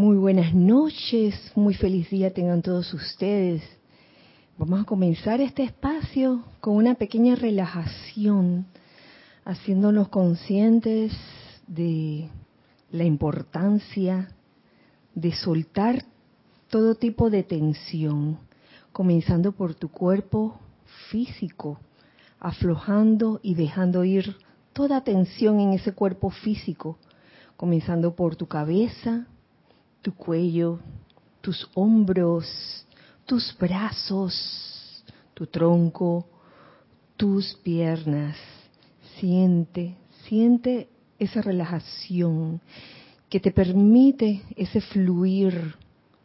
Muy buenas noches, muy feliz día tengan todos ustedes. Vamos a comenzar este espacio con una pequeña relajación, haciéndonos conscientes de la importancia de soltar todo tipo de tensión, comenzando por tu cuerpo físico, aflojando y dejando ir toda tensión en ese cuerpo físico, comenzando por tu cabeza, tu cuello, tus hombros, tus brazos, tu tronco, tus piernas. Siente, siente esa relajación que te permite ese fluir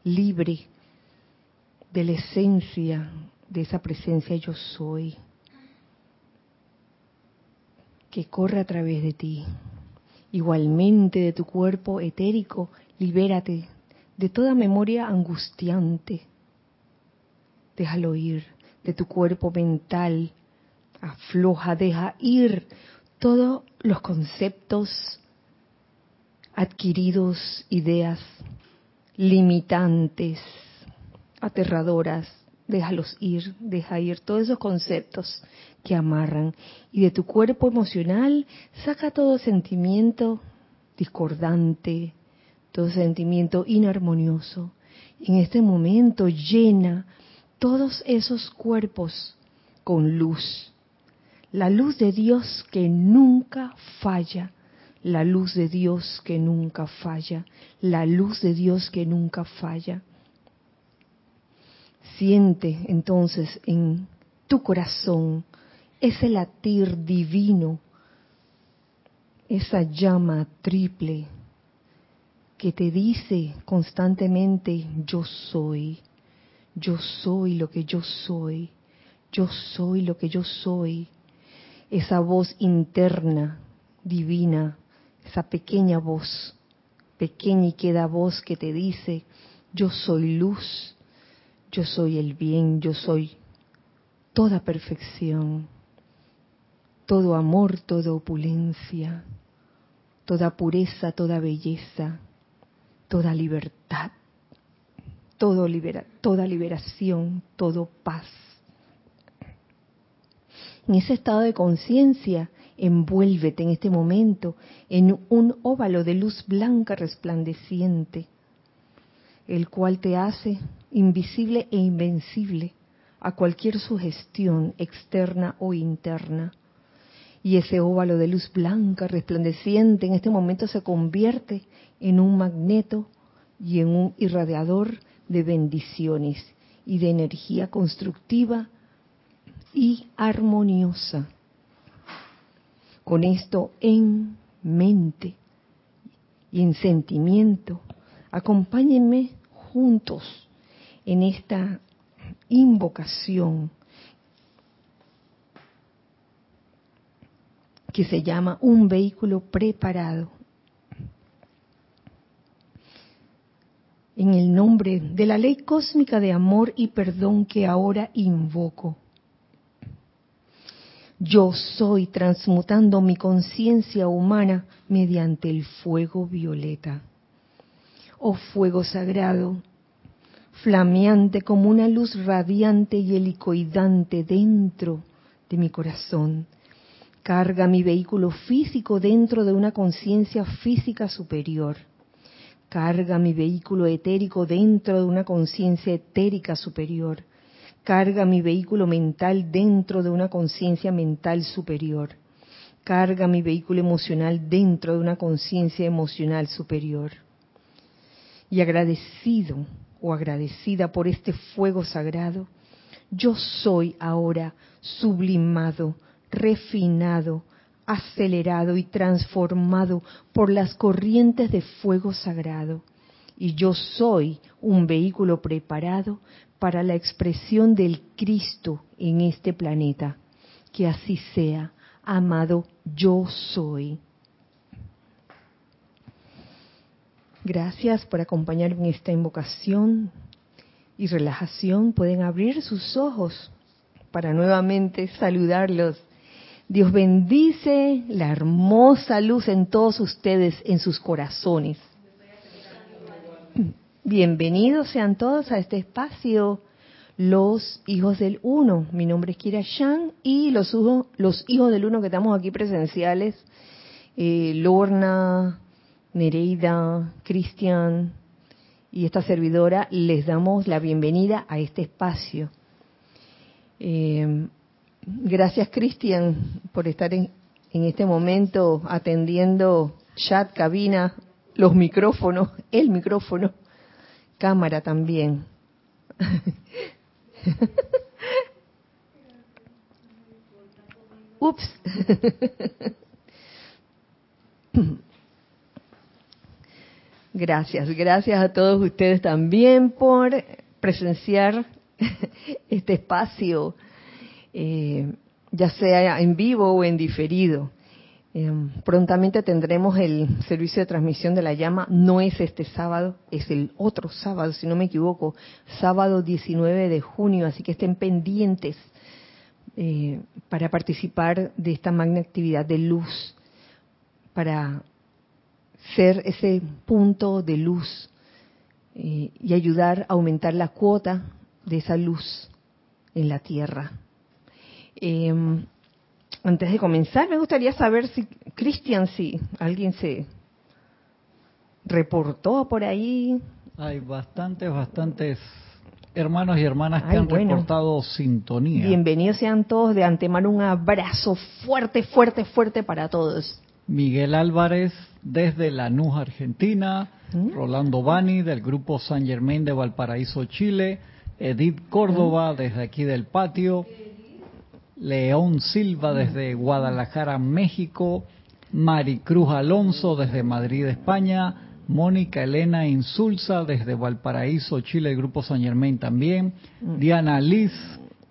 libre de la esencia de esa presencia yo soy que corre a través de ti. Igualmente de tu cuerpo etérico, libérate de toda memoria angustiante. Déjalo ir de tu cuerpo mental. Afloja, deja ir todos los conceptos adquiridos, ideas limitantes, aterradoras, déjalos ir, deja ir todos esos conceptos que amarran y de tu cuerpo emocional saca todo sentimiento discordante, todo sentimiento inarmonioso. En este momento llena todos esos cuerpos con luz. La luz de Dios que nunca falla, la luz de Dios que nunca falla, la luz de Dios que nunca falla. Siente entonces en tu corazón ese latir divino, esa llama triple que te dice constantemente yo soy, yo soy lo que yo soy, yo soy lo que yo soy. Esa voz interna, divina, esa pequeña voz, pequeña y queda voz que te dice yo soy luz, yo soy el bien, yo soy toda perfección, todo amor, toda opulencia, toda pureza, toda belleza, toda libertad, toda liberación, todo paz. En ese estado de conciencia, envuélvete en este momento en un óvalo de luz blanca resplandeciente, el cual te hace invisible e invencible a cualquier sugestión externa o interna. Y ese óvalo de luz blanca resplandeciente en este momento se convierte en un magneto y en un irradiador de bendiciones y de energía constructiva y armoniosa. Con esto en mente y en sentimiento, acompáñenme juntos en esta invocación que se llama un vehículo preparado. En el nombre de la ley cósmica de amor y perdón que ahora invoco. Yo soy transmutando mi conciencia humana mediante el fuego violeta. Oh fuego sagrado, flameante como una luz radiante y helicoidante dentro de mi corazón. Carga mi vehículo físico dentro de una conciencia física superior. Carga mi vehículo etérico dentro de una conciencia etérica superior. Carga mi vehículo mental dentro de una conciencia mental superior. Carga mi vehículo emocional dentro de una conciencia emocional superior. Y agradecido o agradecida por este fuego sagrado, yo soy ahora sublimado, refinado, acelerado y transformado por las corrientes de fuego sagrado. Y yo soy un vehículo preparado para la expresión del Cristo en este planeta. Que así sea, amado, yo soy. Gracias por acompañarme en esta invocación y relajación. Pueden abrir sus ojos para nuevamente saludarlos. Dios bendice la hermosa luz en todos ustedes, en sus corazones. Bienvenidos sean todos a este espacio, los hijos del uno. Mi nombre es Kira Shan y los, hijos del uno que estamos aquí presenciales, eh, Lorna, Nereida, Cristian y esta servidora, les damos la bienvenida a este espacio. Eh, gracias Cristian por estar en, en este momento atendiendo chat, cabina, los micrófonos, el micrófono cámara también. Ups. Gracias, gracias a todos ustedes también por presenciar este espacio, eh, ya sea en vivo o en diferido. Em, prontamente tendremos el servicio de transmisión de la llama. No es este sábado, es el otro sábado, si no me equivoco, sábado 19 de junio. Así que estén pendientes eh, para participar de esta magna actividad de luz, para ser ese punto de luz eh, y ayudar a aumentar la cuota de esa luz en la tierra. Em, antes de comenzar, me gustaría saber si, Cristian, si alguien se reportó por ahí. Hay bastantes, bastantes hermanos y hermanas que han reportado sintonía. Bienvenidos sean todos. De antemano un abrazo fuerte, fuerte, fuerte para todos. Miguel Álvarez desde Lanús, Argentina. ¿Mm? Rolando Bani del grupo San Germain de Valparaíso, Chile. Edith Córdoba ¿Mm? desde aquí del patio. León Silva desde Guadalajara, México, Maricruz Alonso desde Madrid, España, Mónica Elena Insulza desde Valparaíso, Chile, el Grupo San Germain también, mm. Diana Liz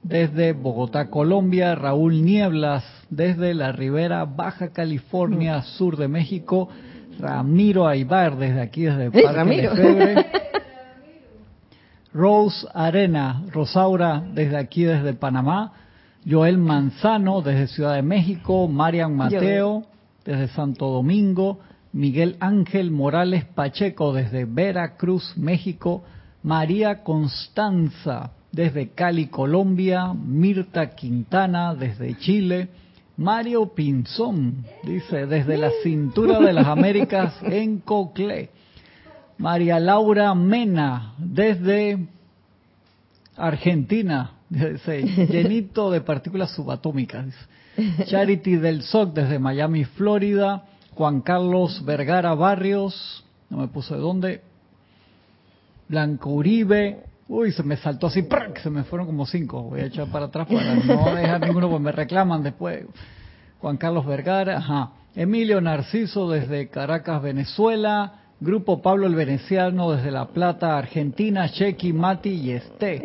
desde Bogotá, Colombia, Raúl Nieblas desde la Ribera Baja California, mm. sur de México, Ramiro Aybar desde aquí, desde Parque Ramiro. de Rose Arena, Rosaura desde aquí, desde Panamá, Joel Manzano desde Ciudad de México, Marian Mateo desde Santo Domingo, Miguel Ángel Morales Pacheco desde Veracruz, México, María Constanza desde Cali, Colombia, Mirta Quintana desde Chile, Mario Pinzón, dice, desde la cintura de las Américas en Coclé. María Laura Mena, desde Argentina, llenito de partículas subatómicas. Charity del SOC desde Miami, Florida. Juan Carlos Vergara Barrios, no me puso de dónde. Blanco Uribe. Uy, se me saltó así, se me fueron como cinco. Voy a echar para atrás para no dejar ninguno, pues me reclaman después. Juan Carlos Vergara, ajá. Emilio Narciso desde Caracas, Venezuela. Grupo Pablo el Veneciano desde La Plata, Argentina, Chequi, Mati y Esté.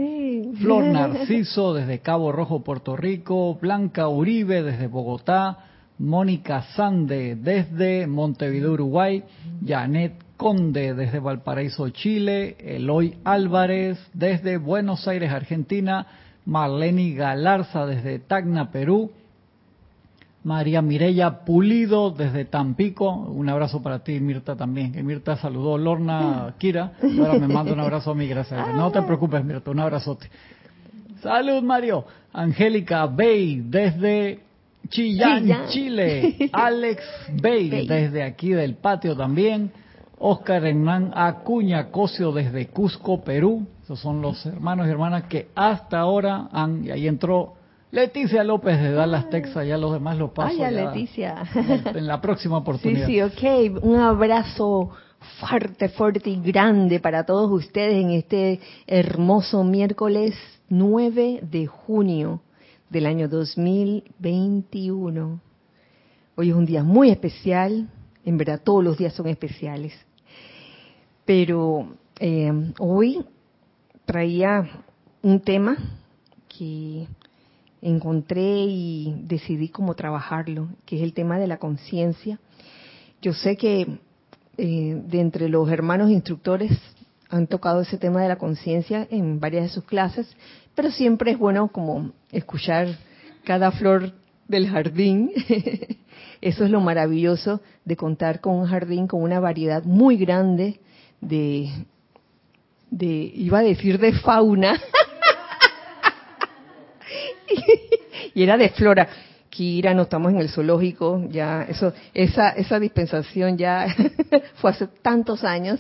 Flor Narciso desde Cabo Rojo, Puerto Rico, Blanca Uribe desde Bogotá, Mónica Sande desde Montevideo, Uruguay, Janet Conde desde Valparaíso, Chile, Eloy Álvarez desde Buenos Aires, Argentina, Marlene Galarza desde Tacna, Perú, María Mireya Pulido desde Tampico, un abrazo para ti Mirta también, que Mirta saludó Lorna Kira, ahora me manda un abrazo a mí, gracias. No te preocupes Mirta, un abrazote. Salud Mario, Angélica Bay desde Chillán, Chile, Alex Bay desde aquí del patio también, Oscar Hernán Acuña Cosio desde Cusco, Perú, esos son los hermanos y hermanas que hasta ahora han, y ahí entró Leticia López de Dallas, Texas, ya los demás lo paso. Ay, Leticia. En la próxima oportunidad. Sí, sí, ok. Un abrazo fuerte, fuerte y grande para todos ustedes en este hermoso miércoles 9 de junio del año 2021. Hoy es un día muy especial, en verdad todos los días son especiales, pero eh, hoy traía un tema que encontré y decidí cómo trabajarlo, que es el tema de la conciencia. Yo sé que eh, de entre los hermanos instructores han tocado ese tema de la conciencia en varias de sus clases, pero siempre es bueno como escuchar cada flor del jardín. Eso es lo maravilloso de contar con un jardín con una variedad muy grande de, de, iba a decir de fauna, y era de flora. Kira, no estamos en el zoológico, ya eso, esa, esa dispensación ya fue hace tantos años.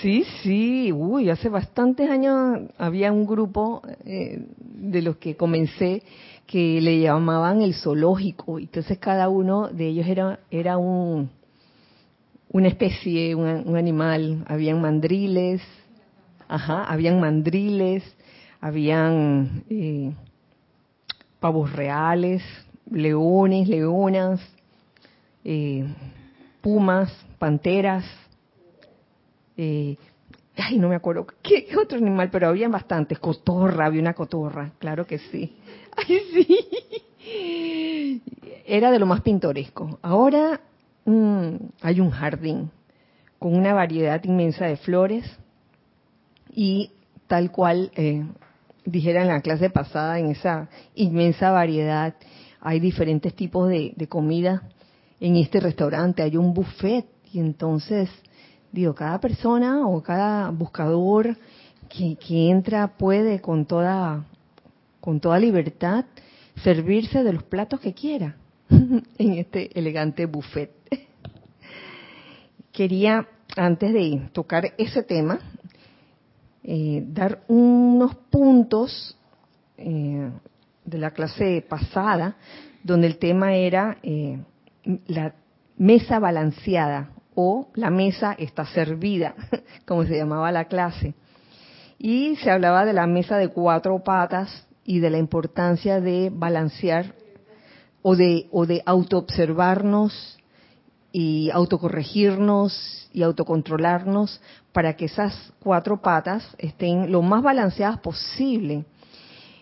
Sí, sí, uy, hace bastantes años había un grupo eh, de los que comencé que le llamaban el zoológico, entonces cada uno de ellos era, era un, una especie, un, animal, habían mandriles, ajá, habían mandriles, habían eh, pavos reales, leones, leonas, eh, pumas, panteras, eh, ay, no me acuerdo ¿qué, otro animal, pero había bastantes, cotorra, había una cotorra, claro que sí. Ay, sí. Era de lo más pintoresco. Ahora mm, hay un jardín con una variedad inmensa de flores y tal cual eh, dijera en la clase pasada, en esa inmensa variedad, hay diferentes tipos de, comida. En este restaurante hay un buffet y entonces, digo, cada persona o cada buscador que, que entra puede con toda, con toda libertad servirse de los platos que quiera en este elegante buffet. Quería, antes de tocar ese tema, eh, dar unos puntos eh, de la clase pasada, donde el tema era eh, la mesa balanceada o la mesa está servida, como se llamaba la clase. Y se hablaba de la mesa de cuatro patas y de la importancia de balancear o de, o de autoobservarnos y autocorregirnos y autocontrolarnos para que esas cuatro patas estén lo más balanceadas posible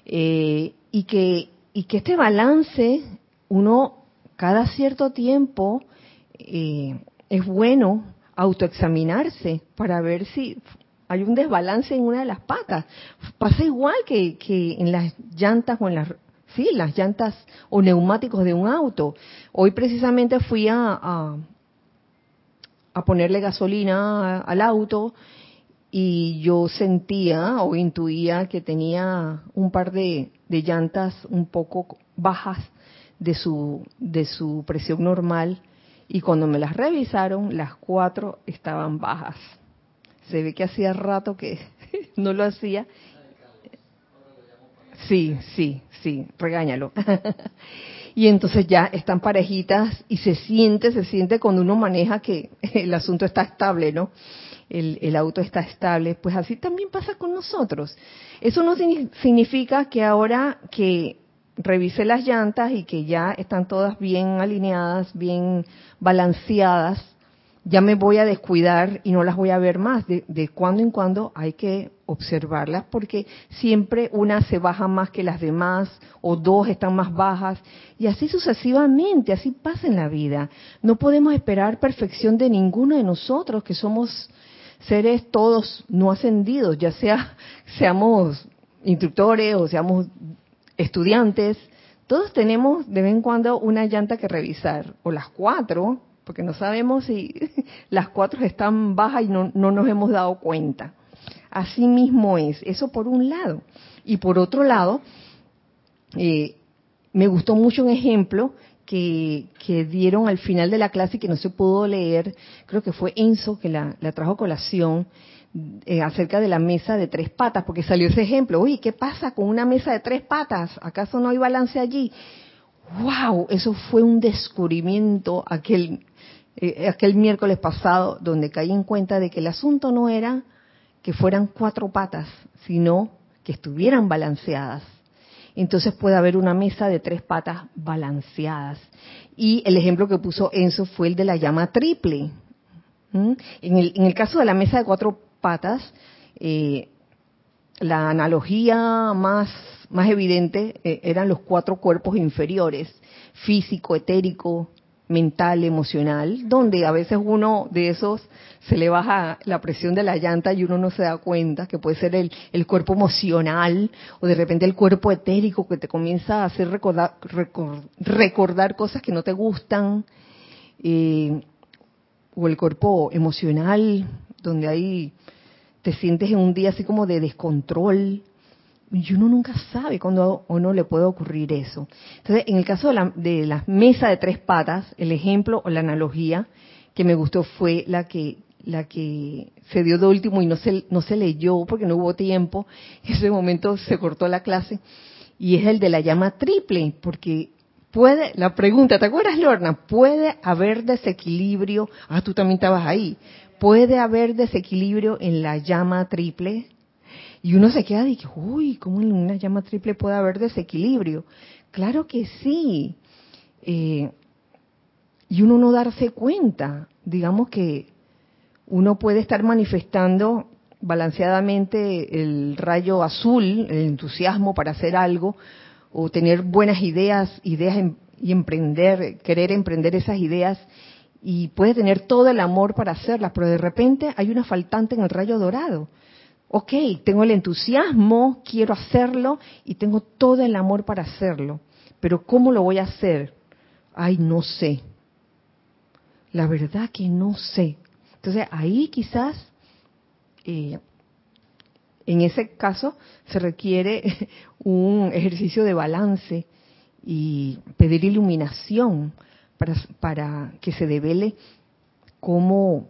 eh, y que y que este balance uno cada cierto tiempo eh, es bueno autoexaminarse para ver si hay un desbalance en una de las patas. Pasa igual que, que en las llantas o en las sí, las llantas o neumáticos de un auto. Hoy precisamente fui a, a, ponerle gasolina al auto y yo sentía o intuía que tenía un par de, de llantas un poco bajas de su, de su presión normal y cuando me las revisaron, las cuatro estaban bajas. Se ve que hacía rato que no lo hacía. Sí, sí, sí, regáñalo. y entonces ya están parejitas y se siente, se siente cuando uno maneja que el asunto está estable, ¿no? El, el, auto está estable, pues así también pasa con nosotros. Eso no significa que ahora que revise las llantas y que ya están todas bien alineadas, bien balanceadas, ya me voy a descuidar y no las voy a ver más. De, de cuando en cuando hay que observarlas porque siempre una se baja más que las demás o dos están más bajas y así sucesivamente, así pasa en la vida. No podemos esperar perfección de ninguno de nosotros que somos seres todos no ascendidos, ya sea seamos instructores o seamos estudiantes, todos tenemos de vez en cuando una llanta que revisar, o las cuatro, porque no sabemos si las cuatro están bajas y no, nos hemos dado cuenta. Así mismo es, eso por un lado. Y por otro lado, eh, me gustó mucho un ejemplo que, dieron al final de la clase y que no se pudo leer, creo que fue Enzo que la, trajo a colación, eh, acerca de la mesa de tres patas, porque salió ese ejemplo. Oye, ¿qué pasa con una mesa de tres patas? ¿Acaso no hay balance allí? ¡Wow! Eso fue un descubrimiento aquel eh, aquel miércoles pasado, donde caí en cuenta de que el asunto no era que fueran cuatro patas, sino que estuvieran balanceadas. Entonces puede haber una mesa de tres patas balanceadas. Y el ejemplo que puso Enzo fue el de la llama triple. En, el, caso de la mesa de cuatro patas, eh, la analogía más, más evidente eh, eran los cuatro cuerpos inferiores, físico, etérico, mental, emocional, donde a veces uno de esos se le baja la presión de la llanta y uno no se da cuenta, que puede ser el, cuerpo emocional o de repente el cuerpo etérico que te comienza a hacer recordar, cosas que no te gustan, eh, o el cuerpo emocional, donde hay te sientes en un día así como de descontrol, y uno nunca sabe cuándo o no le puede ocurrir eso. Entonces, en el caso de la, de la mesa de tres patas, el ejemplo o la analogía que me gustó fue la que la que se dio de último y no se, no se leyó porque no hubo tiempo. En ese momento se cortó la clase. Y es el de la llama triple, porque puede, la pregunta, ¿te acuerdas, Lorna? ¿Puede haber desequilibrio? Ah, tú también estabas ahí. ¿Puede haber desequilibrio en la llama triple? Y uno se queda y dice, uy, ¿cómo en una llama triple puede haber desequilibrio? Claro que sí. Eh, y uno no darse cuenta. Digamos que uno puede estar manifestando balanceadamente el rayo azul, el entusiasmo para hacer algo, o tener buenas ideas, ideas y emprender, querer emprender esas ideas, y puede tener todo el amor para hacerlas, pero de repente hay una faltante en el rayo dorado. Ok, tengo el entusiasmo, quiero hacerlo y tengo todo el amor para hacerlo, pero ¿cómo lo voy a hacer? Ay, no sé. La verdad que no sé. Entonces ahí quizás, eh, en ese caso, se requiere un ejercicio de balance y pedir iluminación para, para que se devele cómo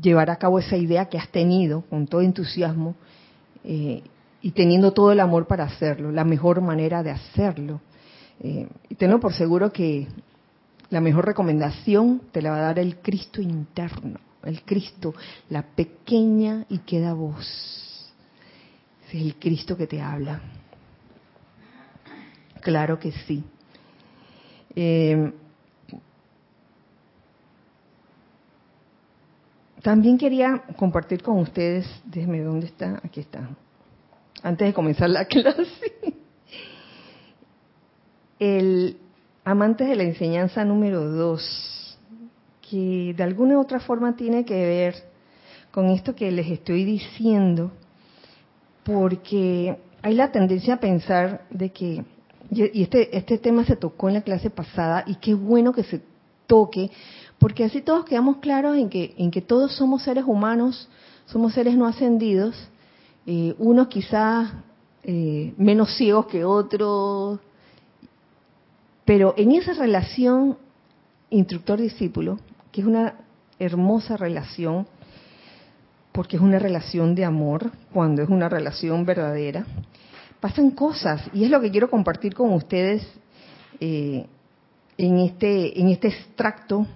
llevar a cabo esa idea que has tenido con todo entusiasmo eh, y teniendo todo el amor para hacerlo, la mejor manera de hacerlo. Eh, y tengo por seguro que la mejor recomendación te la va a dar el Cristo interno el Cristo, la pequeña y queda voz. es el Cristo que te habla. Claro que sí. Eh, también quería compartir con ustedes, déjeme dónde está, aquí está, antes de comenzar la clase, el amante de la enseñanza número dos que de alguna u otra forma tiene que ver con esto que les estoy diciendo, porque hay la tendencia a pensar de que, y este, este tema se tocó en la clase pasada, y qué bueno que se toque, porque así todos quedamos claros en que, en que todos somos seres humanos, somos seres no ascendidos, eh, unos quizás eh, menos ciegos que otros, pero en esa relación instructor-discípulo que es una hermosa relación, porque es una relación de amor, cuando es una relación verdadera, pasan cosas, y es lo que quiero compartir con ustedes eh, en, este, en este extracto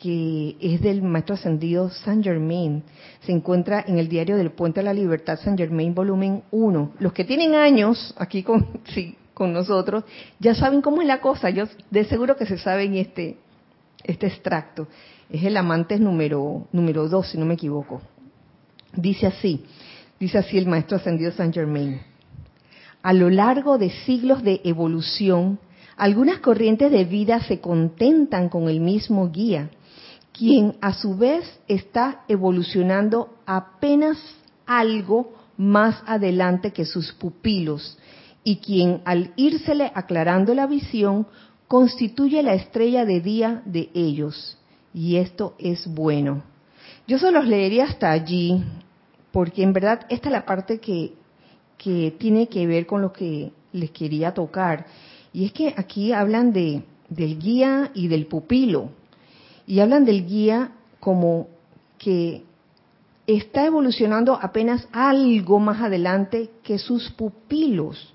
que es del maestro ascendido Saint Germain. Se encuentra en el diario del Puente a la Libertad Saint Germain, volumen 1. Los que tienen años aquí con, con nosotros ya saben cómo es la cosa. Yo de seguro que se saben este, este extracto. Es el Amantes número, número 2, si no me equivoco. Dice así, dice así el maestro ascendido Saint Germain. A lo largo de siglos de evolución, algunas corrientes de vida se contentan con el mismo guía, quien a su vez está evolucionando apenas algo más adelante que sus pupilos, y quien al írsele aclarando la visión constituye la estrella de día de ellos. Y esto es bueno. Yo solo los leería hasta allí, porque en verdad esta es la parte que, que tiene que ver con lo que les quería tocar. Y es que aquí hablan de, del guía y del pupilo. Y hablan del guía como que está evolucionando apenas algo más adelante que sus pupilos.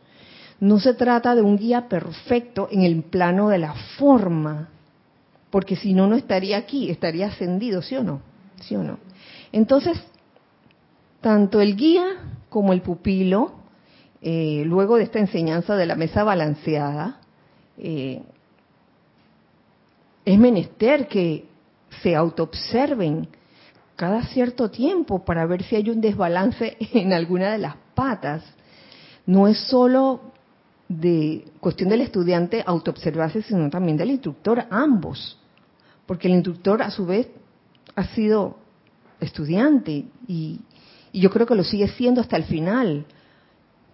No se trata de un guía perfecto en el plano de la forma, porque si no, no estaría aquí, estaría ascendido, ¿sí o no? ¿Sí o no? Entonces, tanto el guía como el pupilo, eh, luego de esta enseñanza de la mesa balanceada, eh, es menester que se autoobserven cada cierto tiempo para ver si hay un desbalance en alguna de las patas. No es solo de cuestión del estudiante autoobservarse, sino también del instructor, ambos. Porque el instructor a su vez ha sido estudiante y, yo creo que lo sigue siendo hasta el final,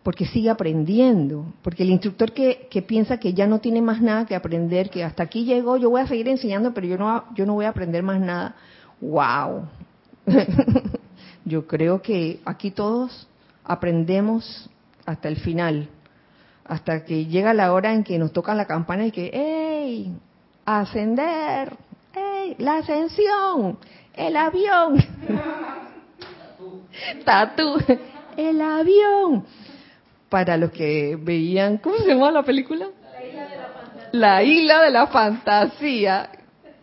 porque sigue aprendiendo. Porque el instructor que, que piensa que ya no tiene más nada que aprender, que hasta aquí llegó, yo voy a seguir enseñando, pero yo no, yo no voy a aprender más nada. ¡Wow! Yo creo que aquí todos aprendemos hasta el final, hasta que llega la hora en que nos toca la campana y que, ¡ey! ¡Ascender! ¡ey! ¡La ascensión! ¡El avión! ¡Tatú! ¡El avión! Para los que veían, ¿cómo se llama la película? La isla de la fantasía.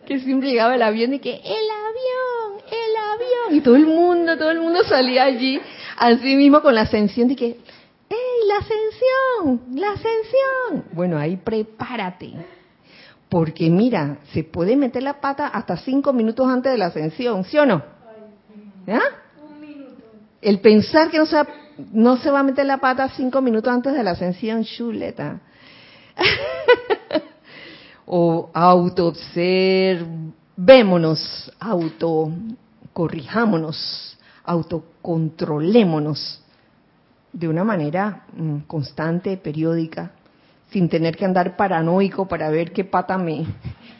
Que siempre llegaba el avión y que, ¡el avión! ¡el avión! Y todo el mundo, todo el mundo salía allí, así mismo con la ascensión de que, ¡Ey, la ascensión! ¡La ascensión! Bueno, ahí prepárate. Porque mira, se puede meter la pata hasta cinco minutos antes de la ascensión, ¿sí o no? ¿Ya? El pensar que no se, va, no se va a meter la pata cinco minutos antes de la ascensión, chuleta. o auto-observémonos, auto corrijámonos, autocontrolémonos de una manera mm, constante, periódica, sin tener que andar paranoico para ver qué pata me,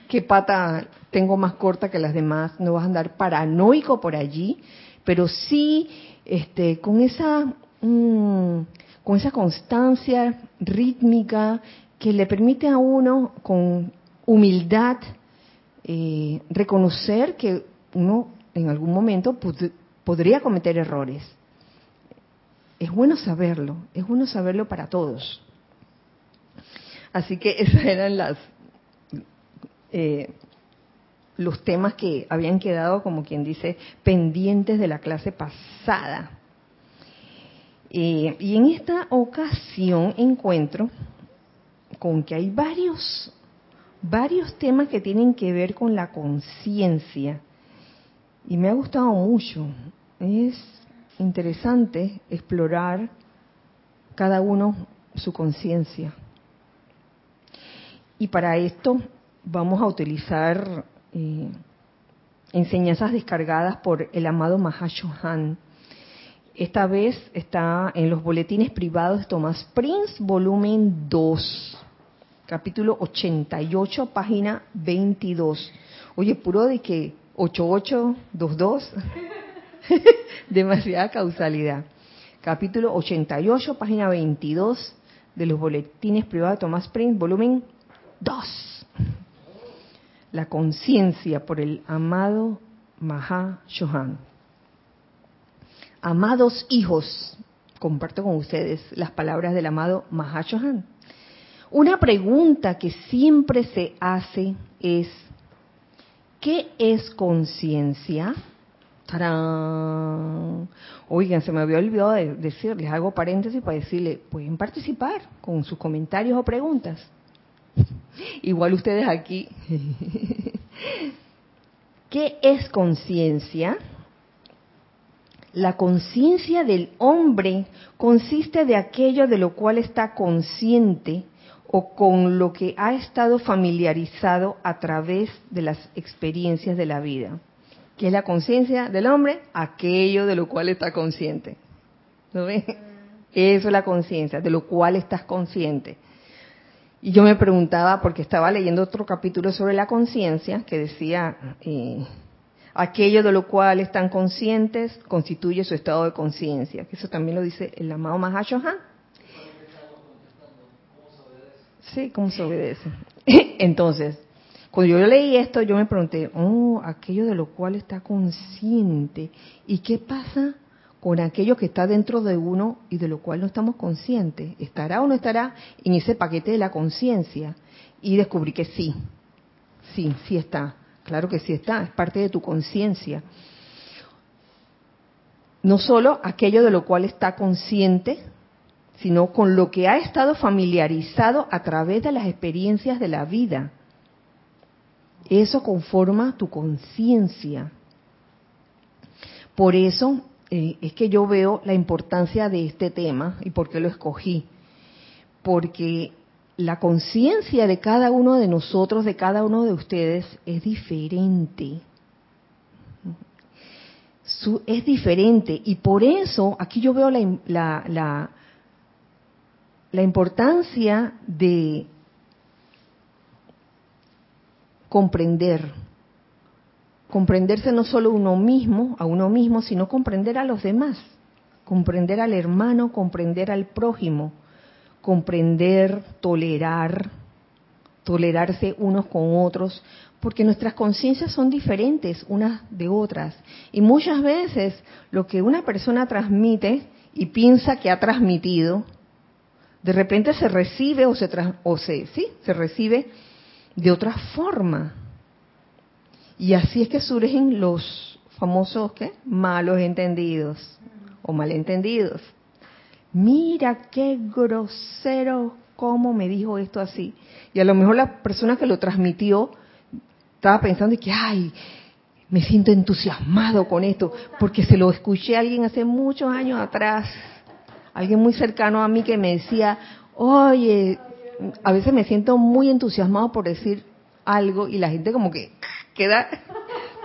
qué pata tengo más corta que las demás. No vas a andar paranoico por allí, pero sí, este, con esa, mm, con esa constancia rítmica que le permite a uno, con humildad, eh, reconocer que uno en algún momento podría cometer errores es bueno saberlo, es bueno saberlo para todos. Así que esos eran las, eh, los temas que habían quedado, como quien dice, pendientes de la clase pasada. Eh, y en esta ocasión encuentro con que hay varios, varios temas que tienen que ver con la conciencia. Y me ha gustado mucho. Es interesante explorar cada uno su conciencia. Y para esto vamos a utilizar eh, enseñanzas descargadas por el amado Mahashohan. Esta vez está en los boletines privados de Thomas Prince, volumen 2, capítulo 88, página 22. Oye, puro de que 8822. Demasiada causalidad. Capítulo 88, página 22 de los boletines privados de Thomas Prince, volumen 2. La conciencia por el amado Maha Shohan. Amados hijos, comparto con ustedes las palabras del amado Maha Shohan. Una pregunta que siempre se hace es, ¿qué es conciencia? Oigan, se me había olvidado de decirles, hago paréntesis para decirle, pueden participar con sus comentarios o preguntas. Igual ustedes aquí. ¿Qué es conciencia? La conciencia del hombre consiste de aquello de lo cual está consciente o con lo que ha estado familiarizado a través de las experiencias de la vida que es la conciencia del hombre, aquello de lo cual está consciente. ¿Lo ves? Eso es la conciencia, de lo cual estás consciente. Y yo me preguntaba, porque estaba leyendo otro capítulo sobre la conciencia, que decía, eh, aquello de lo cual están conscientes constituye su estado de conciencia. Eso también lo dice el amado Mahashohan. Sí, ¿cómo se obedece? Entonces, cuando yo leí esto, yo me pregunté, oh, aquello de lo cual está consciente. ¿Y qué pasa con aquello que está dentro de uno y de lo cual no estamos conscientes? ¿Estará o no estará en ese paquete de la conciencia? Y descubrí que sí, sí, sí está. Claro que sí está, es parte de tu conciencia. No solo aquello de lo cual está consciente, sino con lo que ha estado familiarizado a través de las experiencias de la vida. Eso conforma tu conciencia. Por eso eh, es que yo veo la importancia de este tema y por qué lo escogí. Porque la conciencia de cada uno de nosotros, de cada uno de ustedes, es diferente. es diferente. Y por eso aquí yo veo la, la, la importancia de comprender comprenderse no solo uno mismo, a uno mismo, sino comprender a los demás, comprender al hermano, comprender al prójimo, comprender, tolerar, tolerarse unos con otros, porque nuestras conciencias son diferentes unas de otras. Y muchas veces lo que una persona transmite y piensa que ha transmitido, de repente se recibe o se, o se, sí, se recibe de otra forma. Y así es que surgen los famosos ¿qué? malos entendidos o malentendidos. Mira qué grosero cómo me dijo esto así. Y a lo mejor la persona que lo transmitió estaba pensando que, ay, me siento entusiasmado con esto, porque se lo escuché a alguien hace muchos años atrás, alguien muy cercano a mí que me decía, oye, a veces me siento muy entusiasmado por decir algo y la gente como que queda,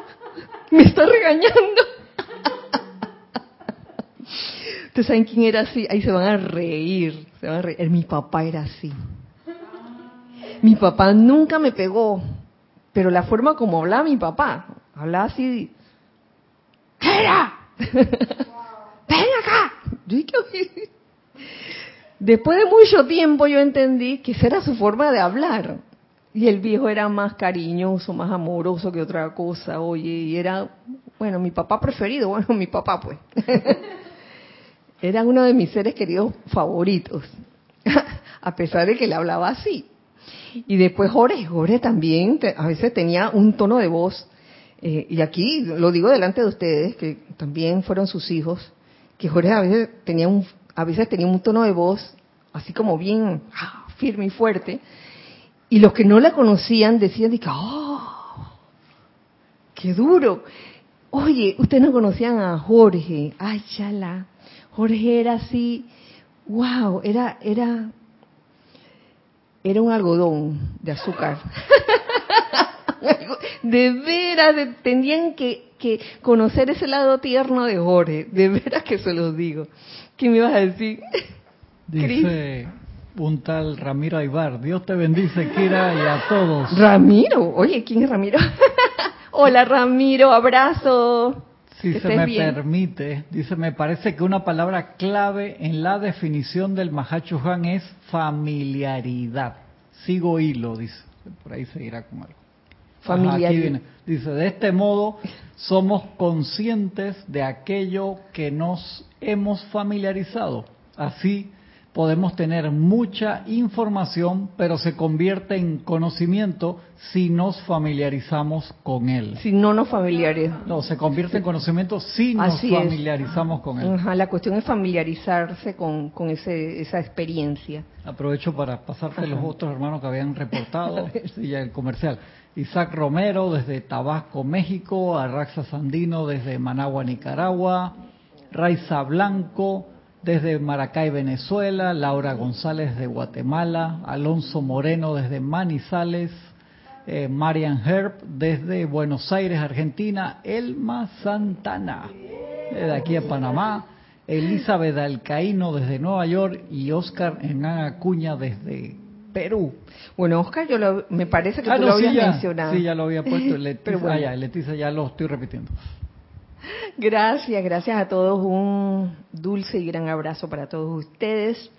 me está regañando. Ustedes saben quién era así, ahí se van a reír, se van a reír. Mi papá era así. Mi papá nunca me pegó, pero la forma como hablaba mi papá, hablaba así, ¡Era! ¡Ven acá! Después de mucho tiempo yo entendí que esa era su forma de hablar. Y el viejo era más cariñoso, más amoroso que otra cosa, oye, y era, bueno, mi papá preferido, bueno, mi papá pues. Era uno de mis seres queridos favoritos, a pesar de que le hablaba así. Y después Jorge, Jorge también a veces tenía un tono de voz, eh, y aquí lo digo delante de ustedes, que también fueron sus hijos, que Jorge a veces tenía un, a veces tenía un tono de voz así como bien ah, firme y fuerte, y los que no la conocían decían, que, ¡oh! ¡Qué duro! Oye, ustedes no conocían a Jorge, ay, chala. Jorge era así, wow, era, era era un algodón de azúcar. de veras, tenían que, conocer ese lado tierno de Jorge. De veras que se los digo. ¿Qué me ibas a decir? Dice un tal Ramiro Aybar. Dios te bendice, Kira, y a todos. Ramiro. Oye, ¿quién es Ramiro? Hola, Ramiro. Abrazo. Si se me permite, dice, me parece que una palabra clave en la definición del Mahacho Han es familiaridad. Sigo hilo, dice. Por ahí seguirá con algo. Familiaridad. Dice, de este modo somos conscientes de aquello que nos hemos familiarizado. Así podemos tener mucha información, pero se convierte en conocimiento si nos familiarizamos con él. Si no nos familiarizamos. No, se convierte en conocimiento si nos familiarizamos con él. la cuestión es familiarizarse con, ese, esa experiencia. Aprovecho para pasarte los otros hermanos que habían reportado, ya el comercial. Isaac Romero desde Tabasco, México, Arraxa Sandino desde Managua, Nicaragua, Raiza Blanco, desde Maracay, Venezuela, Laura González de Guatemala, Alonso Moreno desde Manizales, eh, Marian Herb desde Buenos Aires, Argentina, Elma Santana desde aquí a Panamá, Elizabeth Alcaíno desde Nueva York y Oscar Hernán Acuña desde Perú. Bueno, Oscar, yo me parece que ah, tú lo habías mencionado. Sí, ya lo había puesto. Leticia, ah, ya, Leticia ya lo estoy repitiendo. Gracias, gracias a todos. Un dulce y gran abrazo para todos ustedes.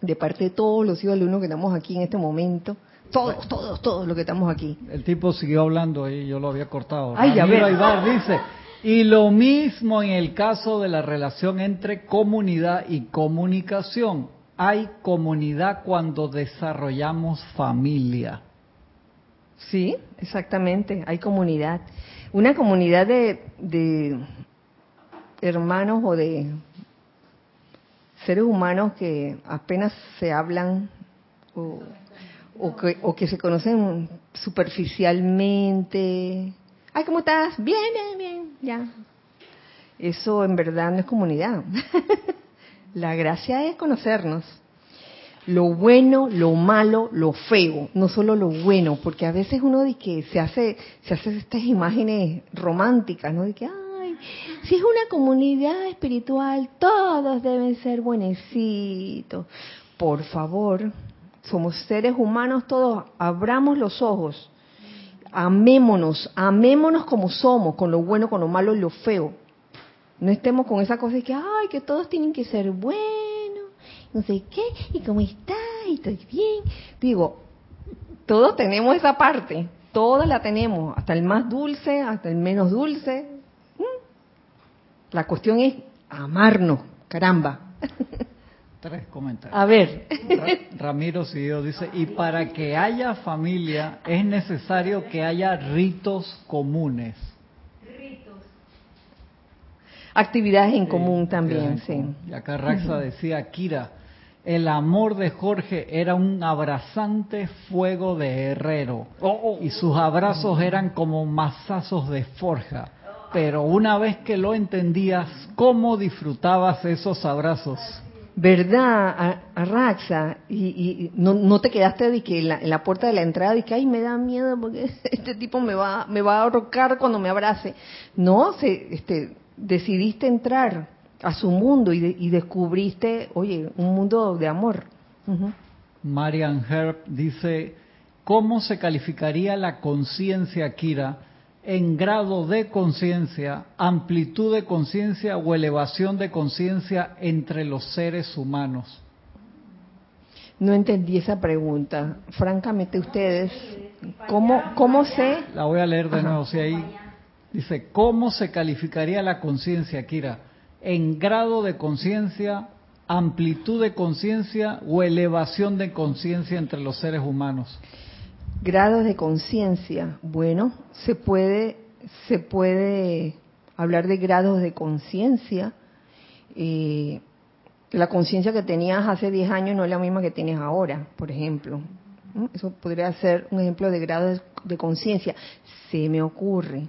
De parte de todos los hijos alumnos que estamos aquí en este momento. Todos, todos, todos los que estamos aquí. El tipo siguió hablando y yo lo había cortado. Ay, ya dice, y lo mismo en el caso de la relación entre comunidad y comunicación. Hay comunidad cuando desarrollamos familia. Sí, exactamente, hay comunidad una comunidad de, hermanos o de seres humanos que apenas se hablan o, que, o, que, se conocen superficialmente. Ay, ¿cómo estás? Bien, bien, bien, ya. Eso en verdad no es comunidad. La gracia es conocernos lo bueno, lo malo, lo feo, no solo lo bueno, porque a veces uno dice que se hace, se hace estas imágenes románticas, ¿no? De que, ay, si es una comunidad espiritual, todos deben ser buenecitos. Por favor, somos seres humanos todos, abramos los ojos. amémonos, amémonos como somos, con lo bueno, con lo malo y lo feo. No estemos con esa cosa de que, ay, que todos tienen que ser buenos, no sé qué, y cómo está, y estoy bien. Digo, todos tenemos esa parte, todas la tenemos, hasta el más dulce, hasta el menos dulce. ¿Mm? La cuestión es amarnos, caramba. Tres comentarios. A ver. Ramiro Sidio dice, y para que haya familia es necesario que haya ritos comunes. Ritos. Actividades en común también, sí. Y acá Raxa decía, Kira, el amor de Jorge era un abrazante fuego de herrero oh, oh. y sus abrazos eran como mazazos de forja. Pero una vez que lo entendías, ¿cómo disfrutabas esos abrazos? ¿Verdad, Raxa? Y, no, no, te quedaste de que en la, puerta de la entrada y que ay me da miedo porque este tipo me va me va a ahorcar cuando me abrace. No, se, este, decidiste entrar a su mundo y, descubriste, oye, un mundo de amor. Marian Herb dice, ¿cómo se calificaría la conciencia, Kira, en grado de conciencia, amplitud de conciencia o elevación de conciencia entre los seres humanos? No entendí esa pregunta. Francamente, ustedes, ¿cómo, cómo se...? La voy a leer de nuevo, si ahí dice, ¿cómo se calificaría la conciencia, Kira? En grado de conciencia, amplitud de conciencia o elevación de conciencia entre los seres humanos? Grados de conciencia. Bueno, se puede, se puede hablar de grados de conciencia. Eh, la conciencia que tenías hace 10 años no es la misma que tienes ahora, por ejemplo. Eso podría ser un ejemplo de grado de conciencia. Se me ocurre.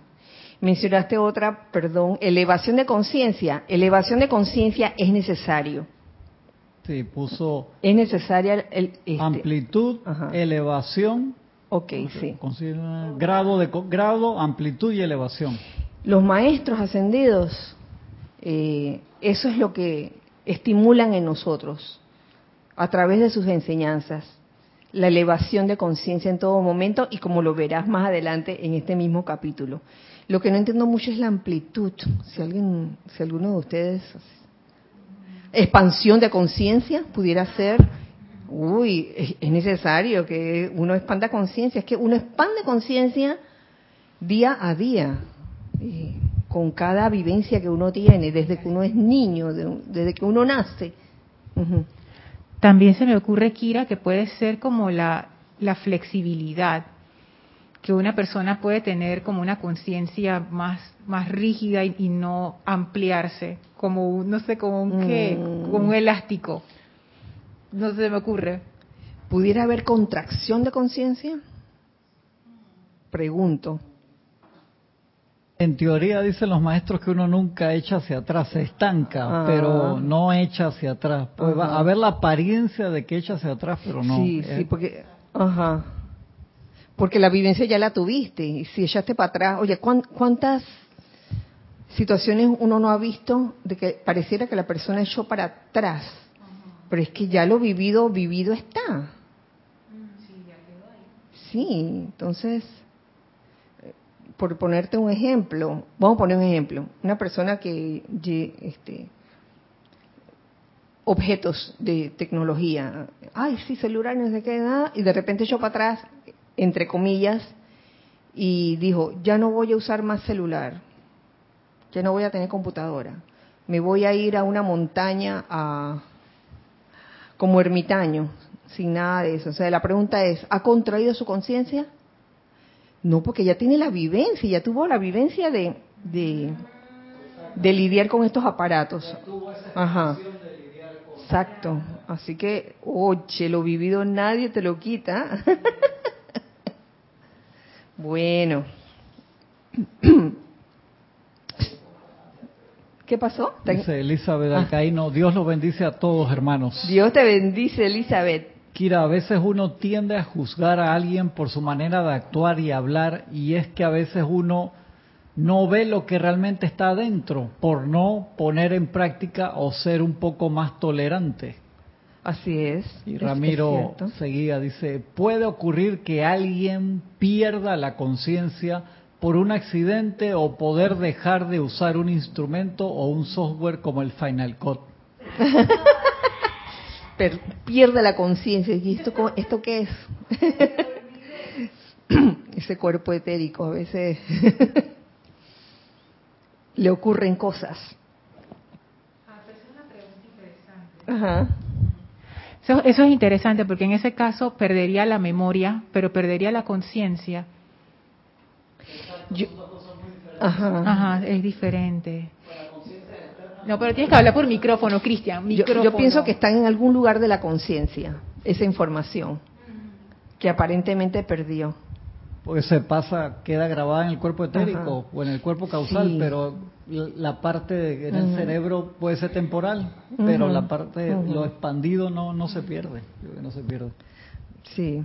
Mencionaste otra, perdón, elevación de conciencia. Elevación de conciencia es necesario. Sí, puso. Es necesaria el, este, amplitud, elevación. Ok, sí. Grado de grado, amplitud y elevación. Los maestros ascendidos, eh, eso es lo que estimulan en nosotros a través de sus enseñanzas la elevación de conciencia en todo momento y como lo verás más adelante en este mismo capítulo. Lo que no entiendo mucho es la amplitud. Si alguien, si alguno de ustedes expansión de conciencia pudiera ser, uy, es necesario que uno expanda conciencia. Es que uno expande conciencia día a día, con cada vivencia que uno tiene, desde que uno es niño, desde que uno nace. También se me ocurre, Kira, que puede ser como la flexibilidad que una persona puede tener como una conciencia más más rígida y, no ampliarse, como un, no sé, como un qué, mm. como un elástico. No se me ocurre. ¿Pudiera haber contracción de conciencia? Pregunto. En teoría dicen los maestros que uno nunca echa hacia atrás, se estanca, ah. pero no echa hacia atrás. Puede haber la apariencia de que echa hacia atrás, pero no. Sí, sí, porque, ajá, porque la vivencia ya la tuviste. Y si echaste para atrás, oye, ¿cuántas situaciones uno no ha visto de que pareciera que la persona echó para atrás? Pero es que ya lo vivido, vivido está. Sí, entonces, por ponerte un ejemplo, vamos a poner un ejemplo, una persona que, este, objetos de tecnología, ay, sí, celular, no sé qué, nada, y de repente echó para atrás, entre comillas, y dijo, ya no voy a usar más celular, ya no voy a tener computadora, me voy a ir a una montaña a, como ermitaño, sin nada de eso. O sea, la pregunta es, ¿ha contraído su conciencia? No, porque ya tiene la vivencia, ya tuvo la vivencia de, de, de lidiar con estos aparatos. Ajá. Exacto. Así que, oye, lo vivido nadie te lo quita. Bueno. ¿Qué pasó? Dice Elizabeth ah. Alcaíno, Dios lo bendice a todos, hermanos. Dios te bendice, Elizabeth. Kira, a veces uno tiende a juzgar a alguien por su manera de actuar y hablar, y es que a veces uno no ve lo que realmente está adentro por no poner en práctica o ser un poco más tolerante. Así es. Y es- Ramiro es seguía, dice, puede ocurrir que alguien pierda la conciencia por un accidente o poder dejar de usar un instrumento o un software como el Final Cut. Pierde la conciencia. ¿Y esto, esto qué es? Ese cuerpo etérico a veces le ocurren cosas. Ajá. Eso, eso es interesante porque en ese caso perdería la memoria, pero perdería la conciencia. Ajá. Ajá, es diferente. No, pero tienes que hablar por micrófono, Cristian. Yo, Micrófono. yo pienso que está en algún lugar de la conciencia esa información que aparentemente perdió. Porque se pasa, queda grabada en el cuerpo etérico Ajá. o en el cuerpo causal, Sí. pero la parte de- en el cerebro puede ser temporal, pero la parte, lo expandido no, no se pierde. No se pierde. Sí.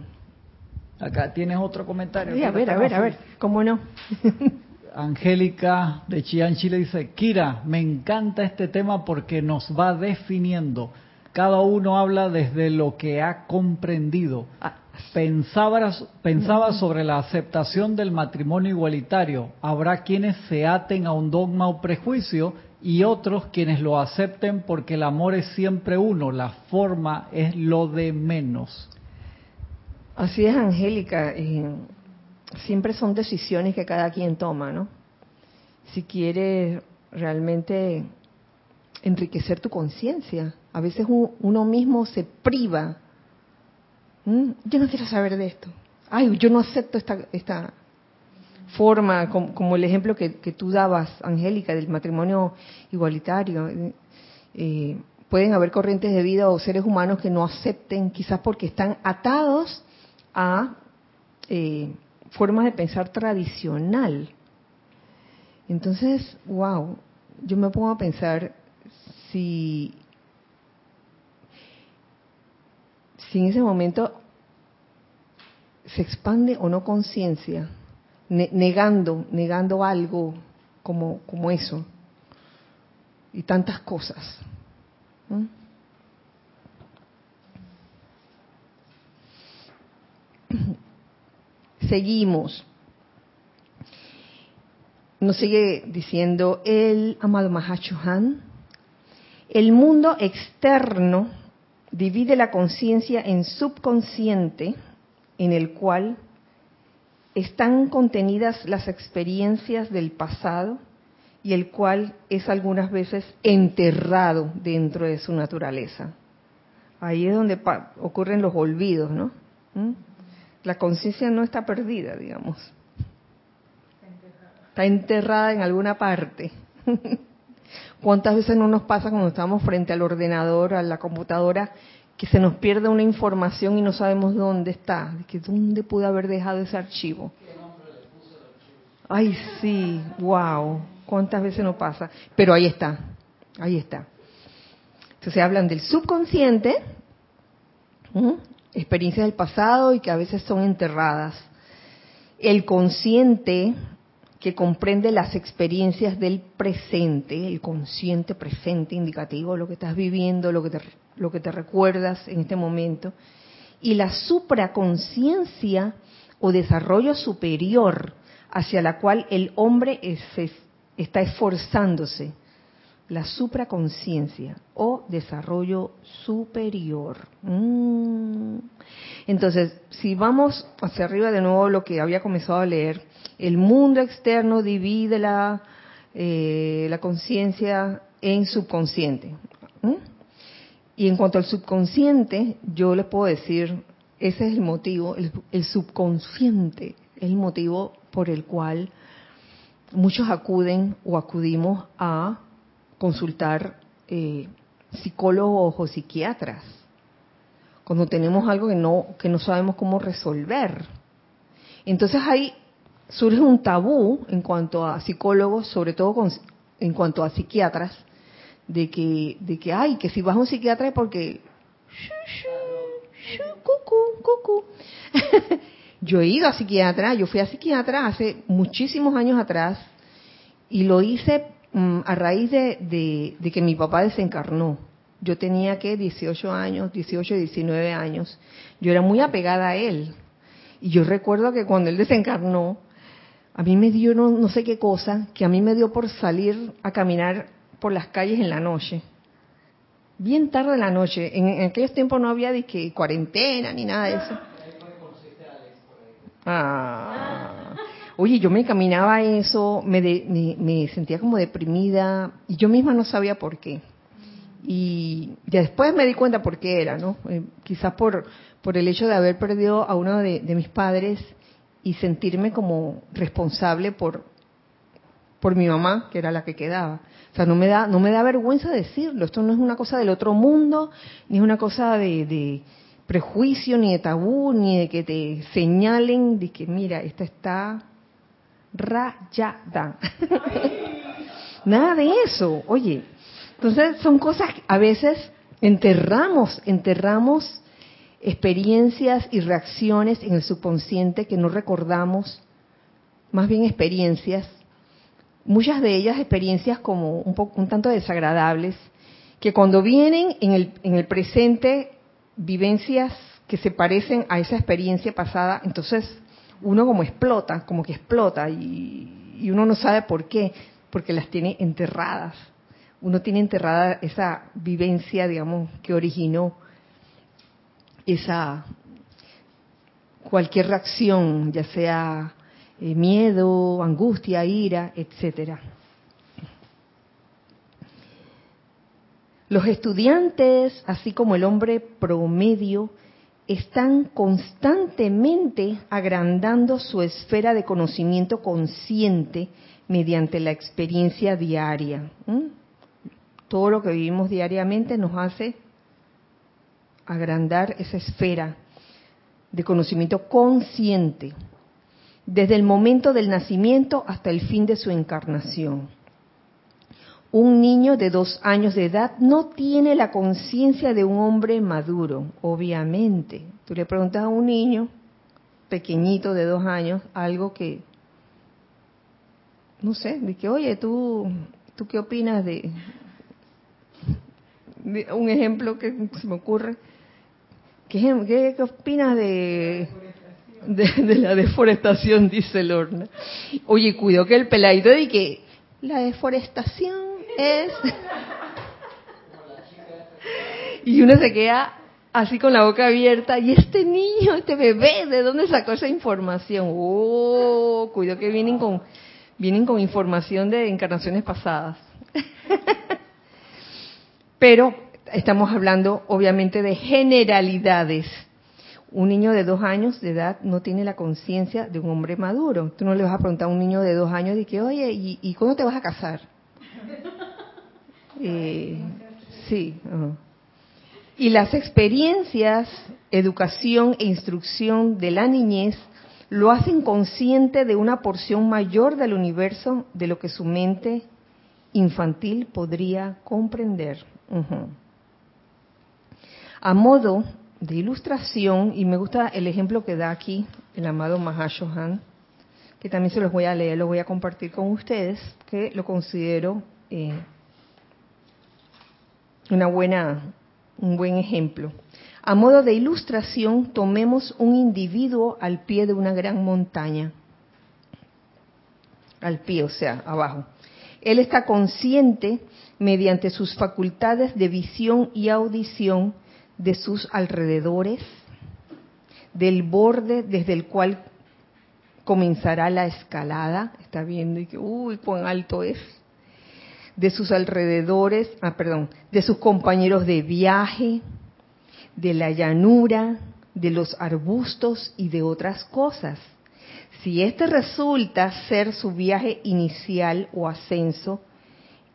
Acá tienes otro comentario. Sí, a ver, a ver, a ver. ¿Cómo no? Angélica de Chillán, Chile dice, Kira, me encanta este tema porque nos va definiendo. Cada uno habla desde lo que ha comprendido. Ah, Pensaba, pensaba sobre la aceptación del matrimonio igualitario. Habrá quienes se aten a un dogma o prejuicio y otros quienes lo acepten porque el amor es siempre uno, la forma es lo de menos. Así es, Angélica. eh, siempre son decisiones que cada quien toma, ¿no? Si quieres realmente enriquecer tu conciencia, a veces uno mismo se priva. ¿Mm? Yo no quiero saber de esto. Ay, yo no acepto esta, esta forma, como, el ejemplo que, que tú dabas, Angélica, del matrimonio igualitario. Eh, pueden haber corrientes de vida o seres humanos que no acepten, quizás porque están atados a eh, formas de pensar tradicional. Entonces, wow, yo me pongo a pensar si, si en ese momento se expande o no conciencia, ne- negando, negando algo como, como eso y tantas cosas. Seguimos. Nos sigue diciendo el amado Mahachohan. El mundo externo divide la conciencia en subconsciente, en el cual están contenidas las experiencias del pasado y el cual es algunas veces enterrado dentro de su naturaleza. Ahí es donde ocurren los olvidos, ¿no? ¿Mm? La conciencia no está perdida, digamos. Está enterrada en alguna parte. ¿Cuántas veces no nos pasa cuando estamos frente al ordenador, a la computadora, que se nos pierde una información y no sabemos dónde está? Que ¿Dónde pude haber dejado ese archivo? Ay, sí, wow. ¿Cuántas veces no pasa? Pero ahí está, ahí está. Entonces hablan del subconsciente, experiencias del pasado y que a veces son enterradas. El consciente, que comprende las experiencias del presente, el consciente presente indicativo, lo que estás viviendo, lo que te, lo que te recuerdas en este momento. Y la supraconciencia o desarrollo superior hacia la cual el hombre es- es- está esforzándose la supraconciencia o desarrollo superior. Mm. Entonces, si vamos hacia arriba de nuevo lo que había comenzado a leer, el mundo externo divide la, eh, la conciencia en subconsciente. Y en cuanto al subconsciente, yo les puedo decir, ese es el motivo, el, el subconsciente es el motivo por el cual muchos acuden o acudimos a consultar eh, psicólogos o psiquiatras cuando tenemos algo que no que no sabemos cómo resolver. Entonces ahí surge un tabú en cuanto a psicólogos, sobre todo con- en cuanto a psiquiatras, de que de que ay que si vas a un psiquiatra es porque yo he ido a psiquiatra, yo fui a psiquiatra hace muchísimos años atrás y lo hice mm, a raíz de, de- de que mi papá desencarnó. Yo tenía que 18 años, 18, 19 años. Yo era muy apegada a él. Y yo recuerdo que cuando él desencarnó, a mí me dio no, sé qué cosa, que a mí me dio por salir a caminar por las calles en la noche. Bien tarde en la noche. En, aquellos tiempos no había de que cuarentena ni nada de eso. Ah. Oye, yo me caminaba eso, me, me, sentía como deprimida y yo misma no sabía por qué. Y después me di cuenta por qué era, ¿no? Eh, quizás por, por el hecho de haber perdido a uno de, mis padres y sentirme como responsable por, por mi mamá, que era la que quedaba. O sea, no me da, no me da vergüenza decirlo. Esto no es una cosa del otro mundo, ni es una cosa de, de prejuicio, ni de tabú, ni de que te señalen de que, mira, esta está rayada. Nada de eso. Oye, entonces son cosas que a veces enterramos, enterramos experiencias y reacciones en el subconsciente que no recordamos, más bien experiencias, muchas de ellas experiencias como un, un tanto desagradables, que cuando vienen en el, en el presente, vivencias que se parecen a esa experiencia pasada, entonces uno como explota, como que explota y, y uno no sabe por qué, porque las tiene enterradas. Uno tiene enterrada esa vivencia, digamos, que originó esa cualquier reacción, ya sea eh, miedo, angustia, ira, etcétera. Los estudiantes, así como el hombre promedio, están constantemente agrandando su esfera de conocimiento consciente mediante la experiencia diaria. Todo lo que vivimos diariamente nos hace agrandar esa esfera de conocimiento consciente, desde el momento del nacimiento hasta el fin de su encarnación. Un niño de dos años de edad no tiene la conciencia de un hombre maduro, obviamente. Tú le preguntas a un niño pequeñito de dos años algo que, no sé, de que, oye, tú, ¿tú qué opinas de, de un ejemplo que se me ocurre? ¿Qué, opinas de, la deforestación? Dice Lorna. Oye, cuido que el peladito de que la deforestación es... y uno se queda así con la boca abierta. ¿Y este niño, este bebé, de dónde sacó esa información? Oh, cuidado que vienen con, vienen con información de encarnaciones pasadas. Pero estamos hablando obviamente de generalidades. Un niño de dos años de edad no tiene la conciencia de un hombre maduro. Tú no le vas a preguntar a un niño de dos años de que, oye, ¿y, cuándo te vas a casar? Eh, sí. Y las experiencias, educación e instrucción de la niñez lo hacen consciente de una porción mayor del universo de lo que su mente infantil podría comprender. A modo de ilustración, y me gusta el ejemplo que da aquí el amado Mahashohan, que también se los voy a leer, lo voy a compartir con ustedes, que lo considero eh, una buena, un buen ejemplo. A modo de ilustración, tomemos un individuo al pie de una gran montaña. Al pie, o sea, abajo. Él está consciente mediante sus facultades de visión y audición de sus alrededores, del borde desde el cual comenzará la escalada, está viendo y que, uy, cuán alto es, de sus alrededores, ah, perdón, de sus compañeros de viaje, de la llanura, de los arbustos y de otras cosas. Si este resulta ser su viaje inicial o ascenso,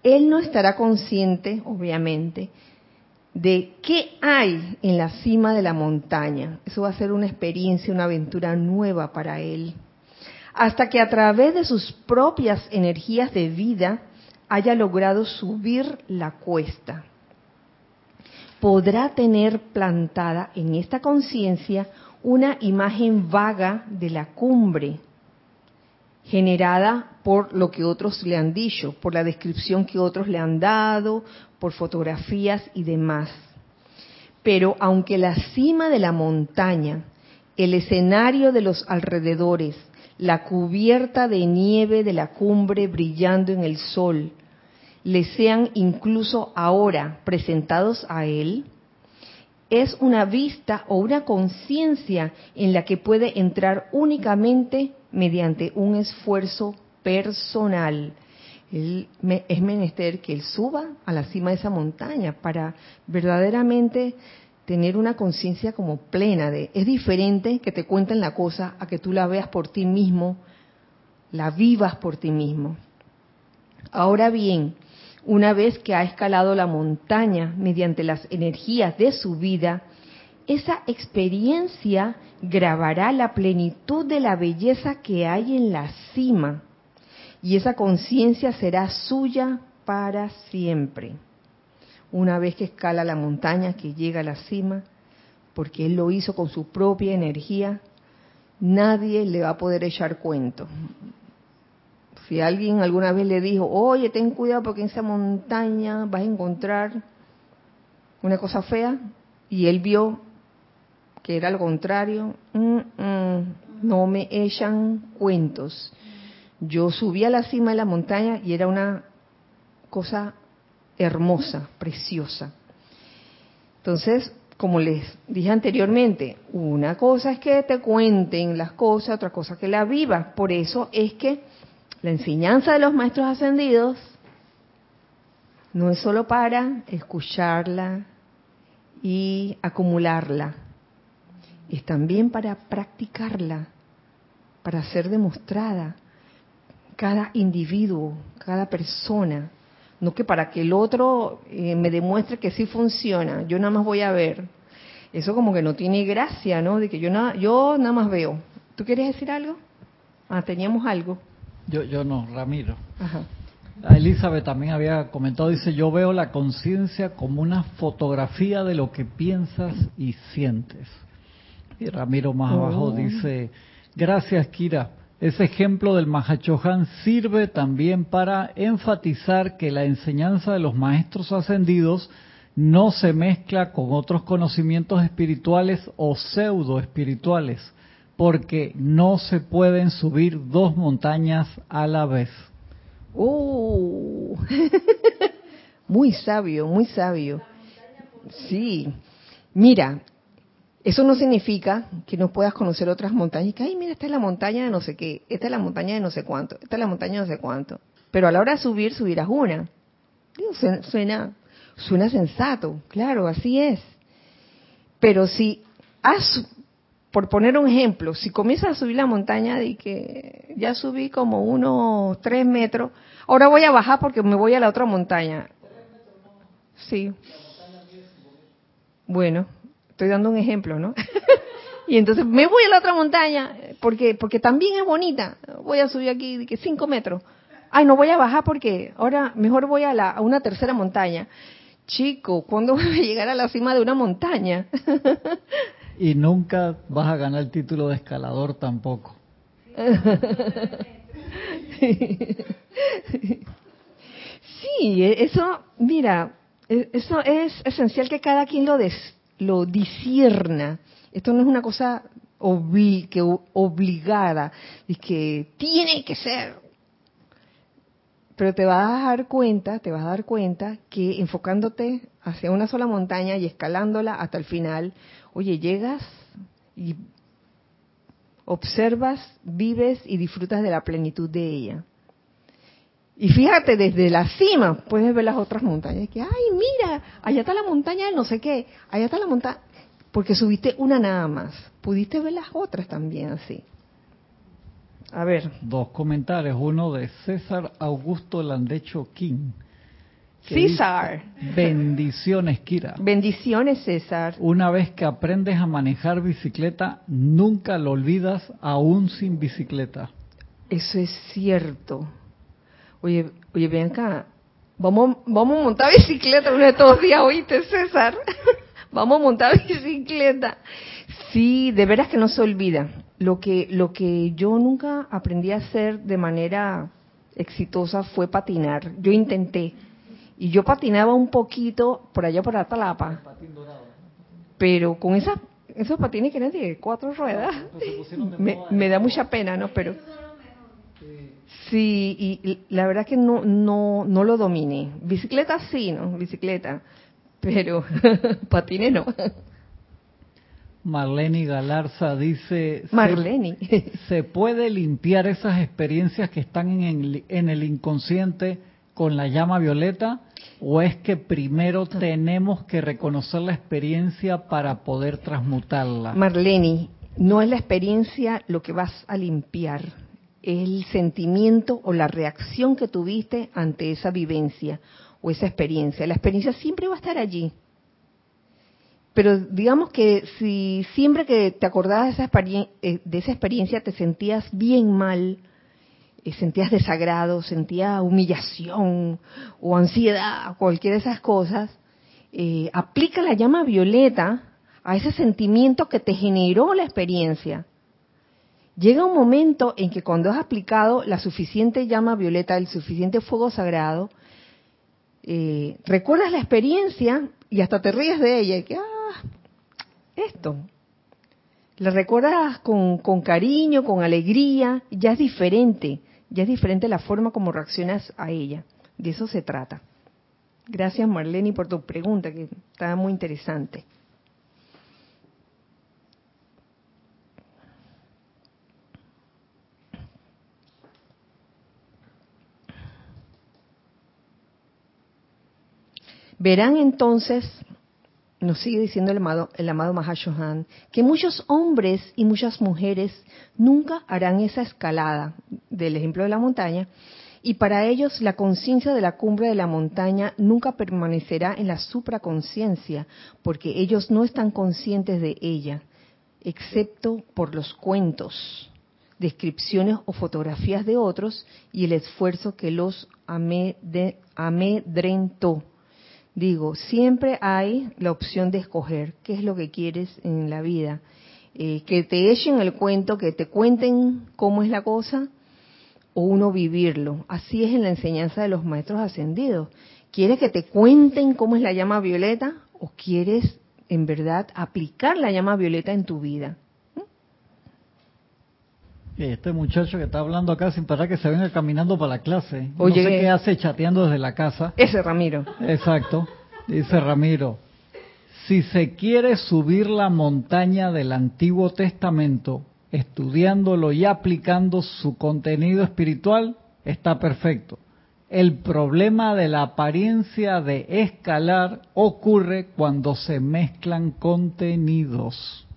él no estará consciente, obviamente, de qué hay en la cima de la montaña. Eso va a ser una experiencia, una aventura nueva para él. Hasta que a través de sus propias energías de vida haya logrado subir la cuesta. Podrá tener plantada en esta conciencia una imagen vaga de la cumbre generada por lo que otros le han dicho, por la descripción que otros le han dado, por fotografías y demás. Pero aunque la cima de la montaña, el escenario de los alrededores, la cubierta de nieve de la cumbre brillando en el sol, le sean incluso ahora presentados a él, es una vista o una conciencia en la que puede entrar únicamente mediante un esfuerzo personal. es menester que él suba a la cima de esa montaña para verdaderamente tener una conciencia como plena de, es diferente que te cuenten la cosa a que tú la veas por ti mismo, la vivas por ti mismo. Ahora bien, una vez que ha escalado la montaña mediante las energías de su vida, esa experiencia grabará la plenitud de la belleza que hay en la cima y esa conciencia será suya para siempre. Una vez que escala la montaña, que llega a la cima, porque él lo hizo con su propia energía, nadie le va a poder echar cuento. Si alguien alguna vez le dijo, oye, ten cuidado porque en esa montaña vas a encontrar una cosa fea, y él vio que era lo contrario, no me echan cuentos. Yo subí a la cima de la montaña y era una cosa hermosa, preciosa. Entonces, como les dije anteriormente, una cosa es que te cuenten las cosas, otra cosa que la vivas. Por eso es que la enseñanza de los maestros ascendidos no es solo para escucharla y acumularla, es también para practicarla, para ser demostrada cada individuo, cada persona, no que para que el otro eh, me demuestre que sí funciona, yo nada más voy a ver. Eso como que no tiene gracia, ¿no? De que yo nada, yo nada más veo. ¿Tú quieres decir algo? Ah, teníamos algo. Yo, yo no, Ramiro. Ajá. Elizabeth también había comentado, dice, yo veo la conciencia como una fotografía de lo que piensas y sientes. Y Ramiro más abajo oh. dice, gracias Kira, ese ejemplo del Mahachohan sirve también para enfatizar que la enseñanza de los maestros ascendidos no se mezcla con otros conocimientos espirituales o pseudo espirituales porque no se pueden subir dos montañas a la vez. ¡Oh! muy sabio, muy sabio. Sí. Mira, eso no significa que no puedas conocer otras montañas. Que, ay, mira, esta es la montaña de no sé qué, esta es la montaña de no sé cuánto, esta es la montaña de no sé cuánto. Pero a la hora de subir, subirás una. Suena, suena sensato, claro, así es. Pero si por poner un ejemplo, si comienzas a subir la montaña y que ya subí como unos tres metros, ahora voy a bajar porque me voy a la otra montaña. Sí. Bueno, estoy dando un ejemplo, ¿no? y entonces me voy a la otra montaña porque porque también es bonita. Voy a subir aquí que cinco metros. Ay, no voy a bajar porque ahora mejor voy a, la, a una tercera montaña. Chico, ¿cuándo voy a llegar a la cima de una montaña? y nunca vas a ganar el título de escalador tampoco. Sí, eso, mira, e, eso es esencial que cada quien lo, des, lo disierna. Esto no es una cosa que obligada, y que tiene que ser. Pero te vas a dar cuenta, te vas a dar cuenta que enfocándote hacia una sola montaña y escalándola hasta el final, Oye, llegas y observas, vives y disfrutas de la plenitud de ella. Y fíjate, desde la cima puedes ver las otras montañas. Que, ay, mira, allá está la montaña de no sé qué, allá está la montaña. Porque subiste una nada más. Pudiste ver las otras también así. A ver. Dos comentarios. Uno de César Augusto Landecho King. César. Bendiciones, Kira. Bendiciones, César. Una vez que aprendes a manejar bicicleta, nunca lo olvidas aún sin bicicleta. Eso es cierto. Oye, oye, acá. Vamos, vamos a montar bicicleta uno de estos días, oíste, César. vamos a montar bicicleta. Sí, de veras que no se olvida. lo que, lo que yo nunca aprendí a hacer de manera exitosa fue patinar. Yo intenté. Y yo patinaba un poquito por allá por Atalapa. Pero con esas, esos patines que eran de cuatro ruedas, me, me da mucha pena, ¿no? Pero sí, y la verdad que no, no, no lo dominé. Bicicleta sí, ¿no? Bicicleta. Pero patines no. Marlene Galarza dice, Marlene. ¿se, ¿se puede limpiar esas experiencias que están en el, en el inconsciente con la llama violeta? ¿O es que primero tenemos que reconocer la experiencia para poder transmutarla? Marlene, no es la experiencia lo que vas a limpiar, el sentimiento o la reacción que tuviste ante esa vivencia o esa experiencia. La experiencia siempre va a estar allí pero digamos que si siempre que te acordabas de esa, esa experiencia te sentías bien mal, eh, sentías desagrado, sentías humillación o ansiedad, cualquiera de esas cosas, eh, aplica la llama violeta a ese sentimiento que te generó la experiencia. Llega un momento en que cuando has aplicado la suficiente llama violeta, el suficiente fuego sagrado, eh, recuerdas la experiencia y hasta te ríes de ella y que, ah, esto. La recuerdas con, cariño, con alegría, ya es diferente, ya es diferente la forma como reaccionas a ella. De eso se trata. Gracias Marlene por tu pregunta, que estaba muy interesante. Verán entonces nos sigue diciendo el amado, el amado Mahashohan, que muchos hombres y muchas mujeres nunca harán esa escalada del ejemplo de la montaña, y para ellos la conciencia de la cumbre de la montaña nunca permanecerá en la supraconciencia, porque ellos no están conscientes de ella, excepto por los cuentos, descripciones o fotografías de otros y el esfuerzo que los amedrentó Digo, siempre hay la opción de escoger qué es lo que quieres en la vida. Eh, que te echen el cuento, que te cuenten cómo es la cosa, o uno vivirlo. Así es en la enseñanza de los maestros ascendidos. ¿Quieres que te cuenten cómo es la llama violeta o quieres en verdad aplicar la llama violeta en tu vida? Este muchacho que está hablando acá sin parar que se venga caminando para la clase. Oye, no sé qué hace chateando desde la casa. Ese Ramiro. Exacto. Dice Ramiro, si se quiere subir la montaña del Antiguo Testamento, estudiándolo y aplicando su contenido espiritual, está perfecto. El problema de la apariencia de escalar ocurre cuando se mezclan contenidos.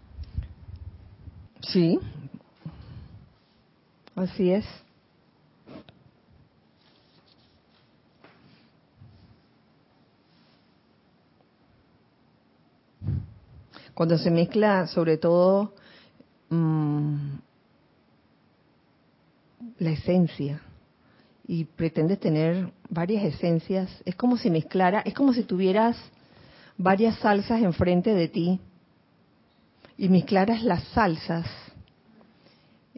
Sí, Así es. Cuando se mezcla sobre todo mm, la esencia y pretendes tener varias esencias, es como si mezclara, es como si tuvieras varias salsas enfrente de ti y mezclaras las salsas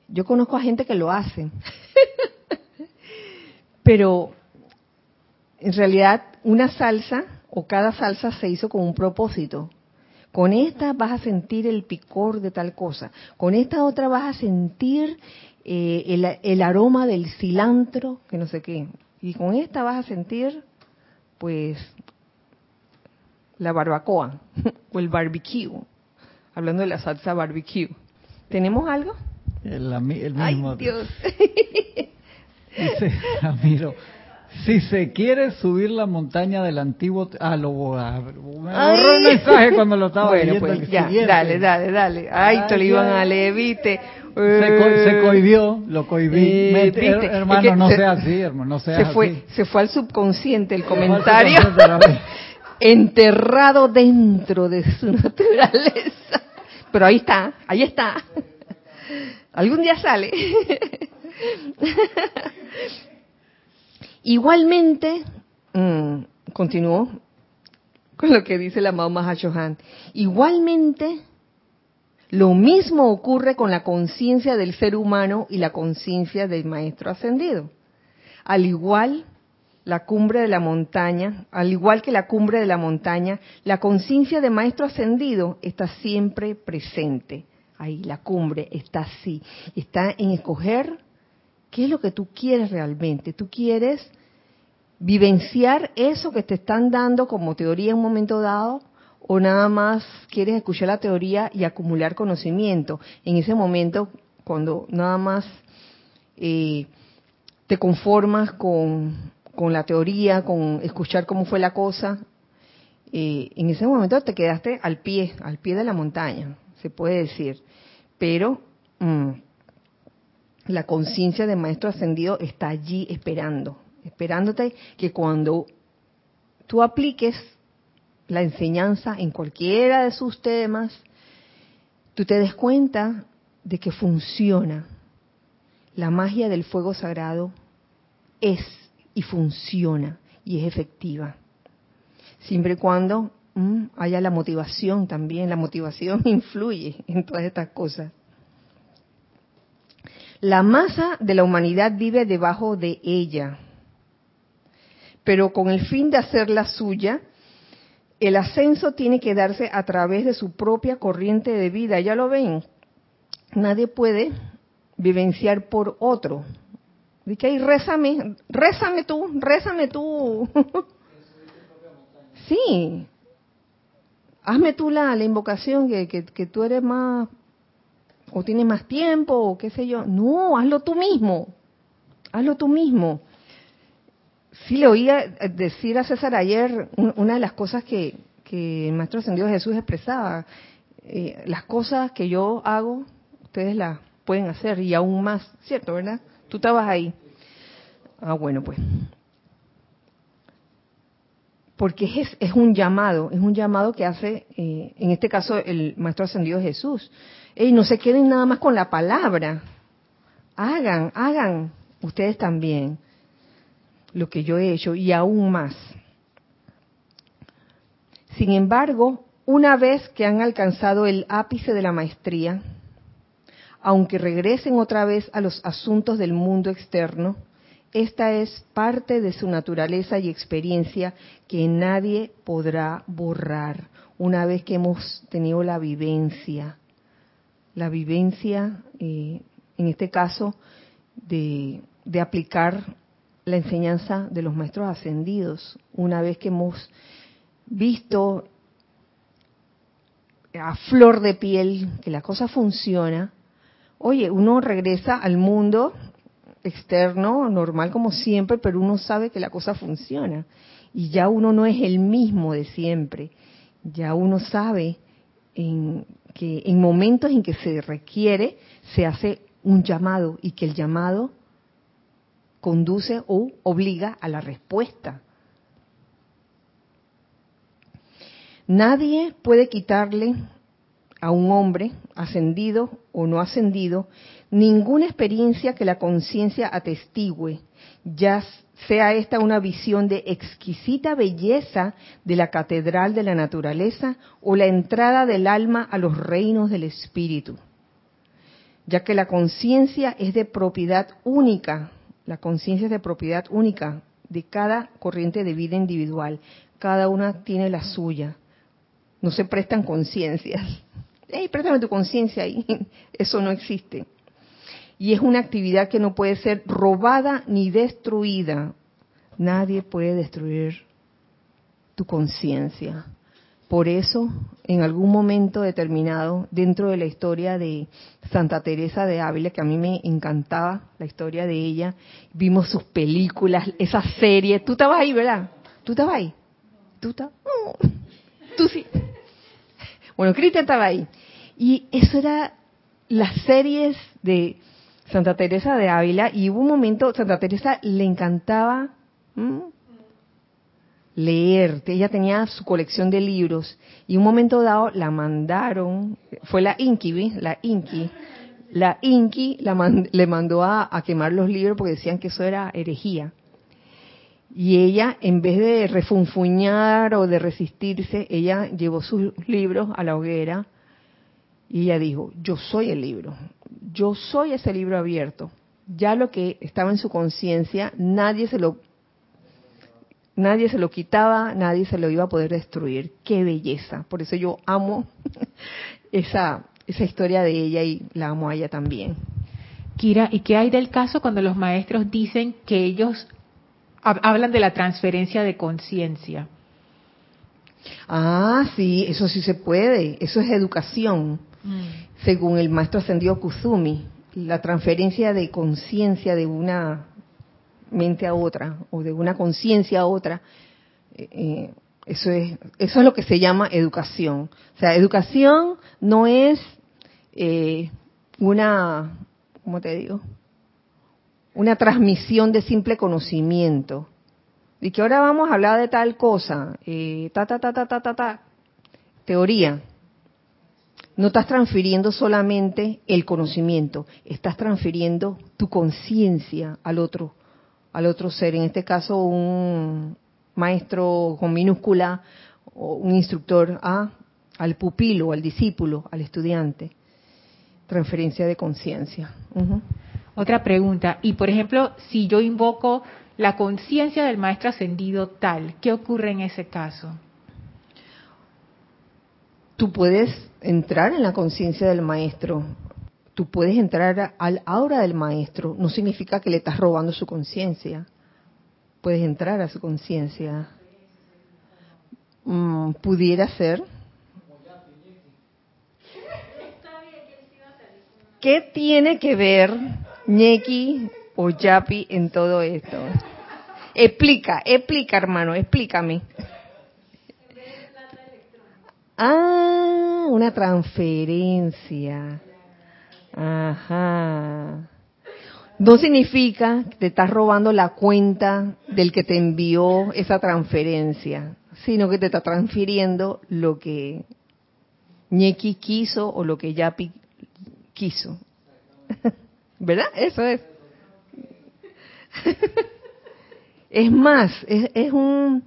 yo conozco a gente que lo hace. Pero en realidad una salsa o cada salsa se hizo con un propósito. Con esta vas a sentir el picor de tal cosa. Con esta otra vas a sentir eh, el, el, aroma del cilantro, que no sé qué. Y con esta vas a sentir, pues, la barbacoa o el barbecue. Hablando de la salsa barbecue. ¿Tenemos algo? El, mismo. Ay, Dios. Dice Ramiro, si se quiere subir la montaña del antiguo... Ah, lo voy a... Me el mensaje cuando lo estaba bueno, pues, ya, dale, dale, dale. Ay, te lo iban a leer, viste. Se, se cohibió, lo cohibí. Eh, hermano, no sea así, hermano, no sea se así. Fue, se fue al subconsciente el comentario. enterrado dentro de su naturaleza. Pero ahí está, ahí está. Algún día sale. Igualmente, mmm, continuó con lo que dice la amado Mahashohan. Igualmente, Lo mismo ocurre con la conciencia del ser humano y la conciencia del maestro ascendido. Al igual la cumbre de la montaña, al igual que la cumbre de la montaña, la conciencia de maestro ascendido está siempre presente. Ahí la cumbre está así, está en escoger qué es lo que tú quieres realmente. Tú quieres vivenciar eso que te están dando como teoría en un momento dado o nada más quieres escuchar la teoría y acumular conocimiento. En ese momento, cuando nada más eh, te conformas con, la teoría, con escuchar cómo fue la cosa, eh, en ese momento te quedaste al pie, al pie de la montaña, se puede decir. Pero mm, la conciencia del maestro ascendido está allí esperando, esperándote que cuando tú apliques la enseñanza en cualquiera de sus temas, tú te des cuenta de que funciona. La magia del fuego sagrado es y funciona y es efectiva. Siempre y cuando haya la motivación también, la motivación influye en todas estas cosas. La masa de la humanidad vive debajo de ella, pero con el fin de hacerla suya, el ascenso tiene que darse a través de su propia corriente de vida. Ya lo ven, nadie puede vivenciar por otro. Dice ahí, rézame, rézame tú, rézame tú. sí. Hazme tú la, invocación que, que, que tú eres más, o tienes más tiempo, o qué sé yo. No, hazlo tú mismo. Hazlo tú mismo. Sí le oía decir a César ayer una de las cosas que, que el Maestro Ascendido Jesús expresaba. Eh, las cosas que yo hago, ustedes las pueden hacer y aún más, ¿cierto, verdad? Tú estabas ahí. Ah, bueno, pues. Porque es, es un llamado, es un llamado que hace, eh, en este caso, el Maestro Ascendido Jesús. Y no se queden nada más con la palabra. Hagan, hagan ustedes también lo que yo he hecho y aún más. Sin embargo, una vez que han alcanzado el ápice de la maestría, aunque regresen otra vez a los asuntos del mundo externo, esta es parte de su naturaleza y experiencia que nadie podrá borrar. Una vez que hemos tenido la vivencia, la vivencia, eh, en este caso, de, de aplicar la enseñanza de los maestros ascendidos, una vez que hemos visto a flor de piel que la cosa funciona, oye, uno regresa al mundo externo, normal como siempre, pero uno sabe que la cosa funciona. Y ya uno no es el mismo de siempre. Ya uno sabe en que en momentos en que se requiere, se hace un llamado y que el llamado conduce o obliga a la respuesta. Nadie puede quitarle a un hombre, ascendido o no ascendido, ninguna experiencia que la conciencia atestigue, ya sea esta una visión de exquisita belleza de la catedral de la naturaleza o la entrada del alma a los reinos del espíritu, ya que la conciencia es de propiedad única, la conciencia es de propiedad única de cada corriente de vida individual, cada una tiene la suya, no se prestan conciencias. Hey, préstame tu conciencia ahí. Eso no existe. Y es una actividad que no puede ser robada ni destruida. Nadie puede destruir tu conciencia. Por eso, en algún momento determinado, dentro de la historia de Santa Teresa de Ávila, que a mí me encantaba la historia de ella, vimos sus películas, esa serie. Tú estabas ahí, ¿verdad? ¿Tú estabas ahí? ¿Tú estabas? Tú sí. Bueno, Cristian estaba ahí. Y eso era las series de Santa Teresa de Ávila y hubo un momento, Santa Teresa le encantaba leer, ella tenía su colección de libros y un momento dado la mandaron, fue la Inki, la Inki, la Inki la le mandó a, quemar los libros porque decían que eso era herejía. Y ella, en vez de refunfuñar o de resistirse, ella llevó sus libros a la hoguera Y ella dijo, yo soy el libro, yo soy ese libro abierto. Ya lo que estaba en su conciencia, nadie se lo nadie se lo quitaba, nadie se lo iba a poder destruir. Qué belleza. Por eso yo amo esa, esa historia de ella y la amo a ella también. Kira, ¿y qué hay del caso cuando los maestros dicen que ellos hablan de la transferencia de conciencia? Ah, sí, eso sí se puede. Eso es educación. Mm. Según el maestro ascendido Kuzumi, la transferencia de conciencia de una mente a otra o de una conciencia a otra, eh, eh, eso es eso es lo que se llama educación. O sea, educación no es eh, una, ¿cómo te digo? Una transmisión de simple conocimiento. Y que ahora vamos a hablar de tal cosa, ta, ta, ta, ta, ta, ta, ta. Teoría. No estás transfiriendo solamente el conocimiento, estás transfiriendo tu conciencia al otro al otro ser, en este caso un maestro con minúscula o un instructor a al pupilo, al discípulo, al estudiante. Transferencia de conciencia. Otra pregunta, y por ejemplo, si yo invoco la conciencia del maestro ascendido tal, ¿qué ocurre en ese caso? Tú puedes entrar en la conciencia del maestro tú puedes entrar al aura del maestro, no significa que le estás robando su conciencia. Puedes entrar a su conciencia. Mm, pudiera ser. ¿Qué tiene que ver Ñeki o Yapi en todo esto? Explica, explica hermano, explícame. Ah, una transferencia. Ajá. No significa que te estás robando la cuenta del que te envió esa transferencia, sino que te está transfiriendo lo que Ñeki quiso o lo que Yapi quiso. ¿Verdad? Eso es. es más, es, es, un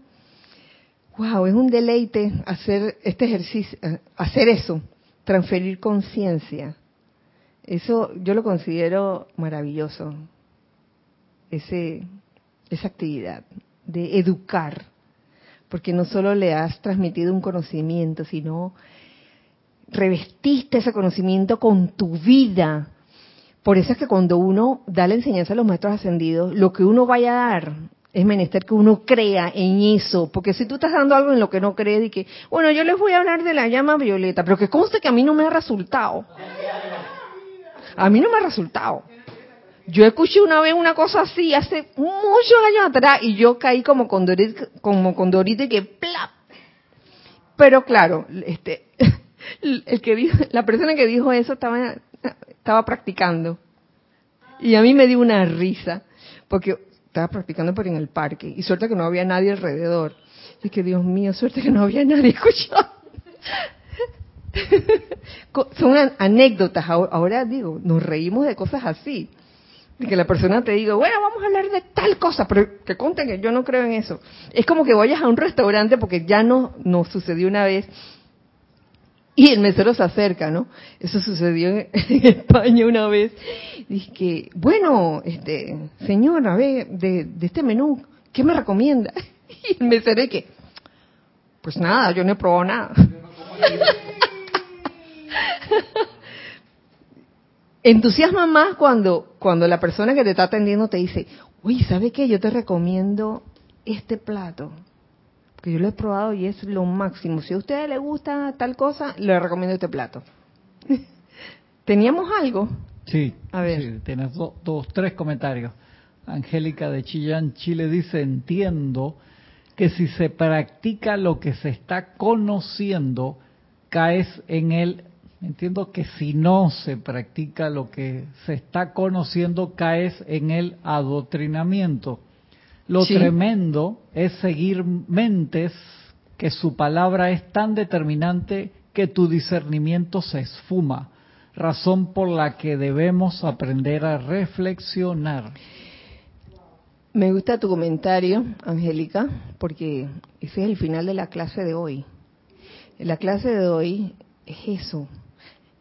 wow, es un deleite hacer este ejercicio, hacer eso, transferir conciencia. Eso yo lo considero maravilloso, ese, esa actividad de educar, porque no solo le has transmitido un conocimiento, sino revestiste ese conocimiento con tu vida. Por eso es que cuando uno da la enseñanza a los maestros ascendidos, lo que uno vaya a dar es menester que uno crea en eso, porque si tú estás dando algo en lo que no crees y que, bueno, yo les voy a hablar de la llama violeta, pero que conste que a mí no me ha resultado. A mí no me ha resultado. Yo escuché una vez una cosa así hace muchos años atrás y yo caí como con Dorita, como con Dorita y que plap. Pero claro, este, el que dijo, la persona que dijo eso estaba, estaba practicando. Y a mí me dio una risa, porque estaba practicando por en el parque, y suerte que no había nadie alrededor. Y que Dios mío, suerte que no había nadie escuchando. Son anécdotas. Ahora digo, nos reímos de cosas así. De que la persona te diga, bueno, vamos a hablar de tal cosa, pero que conten que yo no creo en eso. Es como que vayas a un restaurante porque ya no nos sucedió una vez y el mesero se acerca, ¿no? Eso sucedió en, España una vez. Y que, bueno, este, señor, a de, de este menú, ¿qué me recomienda? Y el mesero que, pues nada, yo no he probado nada. Entusiasma más cuando, cuando la persona que te está atendiendo te dice, uy, ¿sabe qué? Yo te recomiendo este plato. Porque yo lo he probado y es lo máximo. Si a usted le gusta tal cosa, le recomiendo este plato. ¿Teníamos algo? Sí. A ver. tienes dos, tres comentarios. Angélica de Chillán, Chile dice, entiendo que si se practica lo que se está conociendo, caes en el Entiendo que si no se practica lo que se está conociendo, caes en el adoctrinamiento. Lo tremendo es seguir mentes que su palabra es tan determinante que tu discernimiento se esfuma, razón por la que debemos aprender a reflexionar. Me gusta tu comentario, Angélica, porque ese es el final de la clase de hoy. La clase de hoy es eso,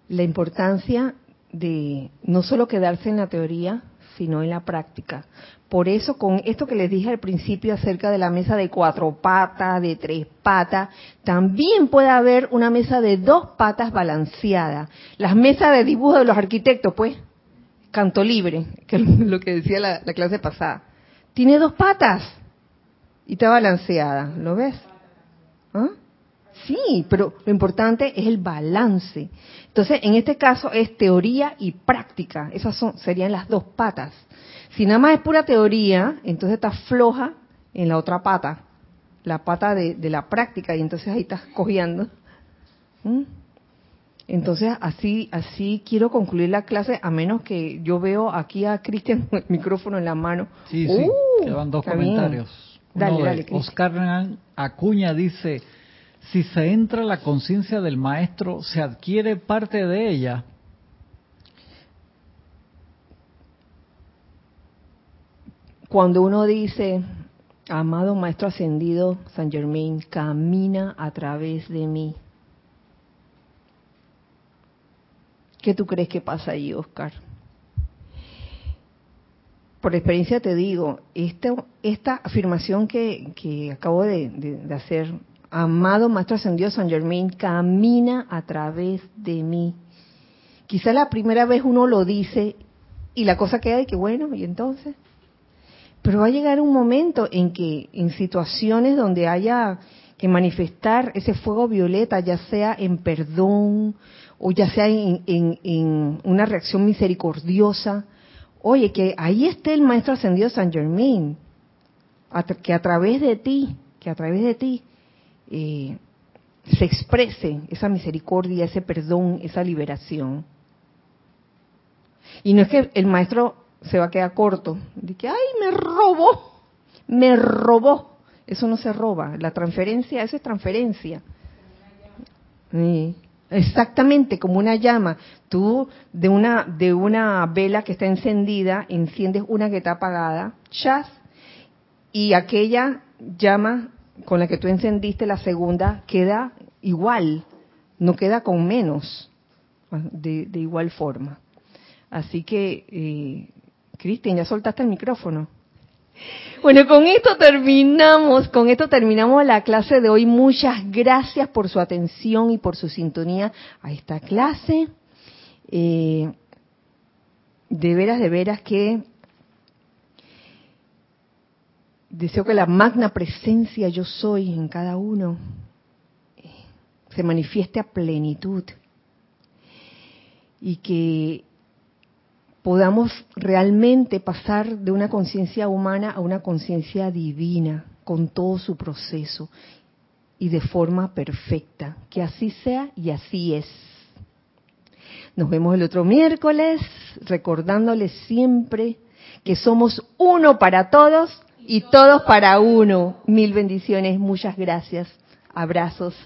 la importancia de no solo quedarse en la teoría, sino en la práctica. Por eso, con esto que les dije al principio acerca de la mesa de cuatro patas, de tres patas, también puede haber una mesa de dos patas balanceada. Las mesas de dibujo de los arquitectos, pues, canto libre, que es lo que decía la, la clase pasada. Tiene dos patas y está balanceada, ¿lo ves? ¿Ah? Sí, pero lo importante es el balance. Entonces, en este caso es teoría y práctica. Esas son, serían las dos patas. Si nada más es pura teoría, entonces estás floja en la otra pata, la pata de, la práctica, y entonces ahí estás cogiendo. ¿Mm? Entonces, así, así quiero concluir la clase, a menos que yo veo aquí a Cristian con el micrófono en la mano. Sí, sí, uh, quedan dos comentarios. dale, dale, Oscar Acuña dice, si se entra la conciencia del maestro, se adquiere parte de ella. Cuando uno dice, amado maestro ascendido San Germain, camina a través de mí. ¿Qué tú crees que pasa ahí, Oscar? Por experiencia te digo, esta, esta afirmación que, acabo de hacer amado Maestro Ascendido San Germain, camina a través de mí. Quizá la primera vez uno lo dice y la cosa queda de que bueno, y entonces. Pero va a llegar un momento en que en situaciones donde haya que manifestar ese fuego violeta, ya sea en perdón o ya sea en, en una reacción misericordiosa, oye, que ahí esté el Maestro Ascendido San Germain, que a través de ti, que a través de ti eh, se exprese esa misericordia, ese perdón, esa liberación. Y no es que el maestro se va a quedar corto, de que, ay, me robó, me robó. Eso no se roba, la transferencia, eso es transferencia. Exactamente, como una llama. Tú de una de una vela que está encendida enciendes una que está apagada, chas, y aquella llama con la que tú encendiste la segunda queda igual, no queda con menos, de, igual forma. Así que, eh, Cristian, ya soltaste el micrófono. Bueno, con esto terminamos, con esto terminamos la clase de hoy. Muchas gracias por su atención y por su sintonía a esta clase. Eh, de veras, de veras que Deseo que la magna presencia yo soy en cada uno eh, se manifieste a plenitud y que podamos realmente pasar de una conciencia humana a una conciencia divina con todo su proceso y de forma perfecta. Que así sea y así es. Nos vemos el otro miércoles recordándoles siempre que somos uno para todos y todos para uno. Mil bendiciones, muchas gracias. Abrazos.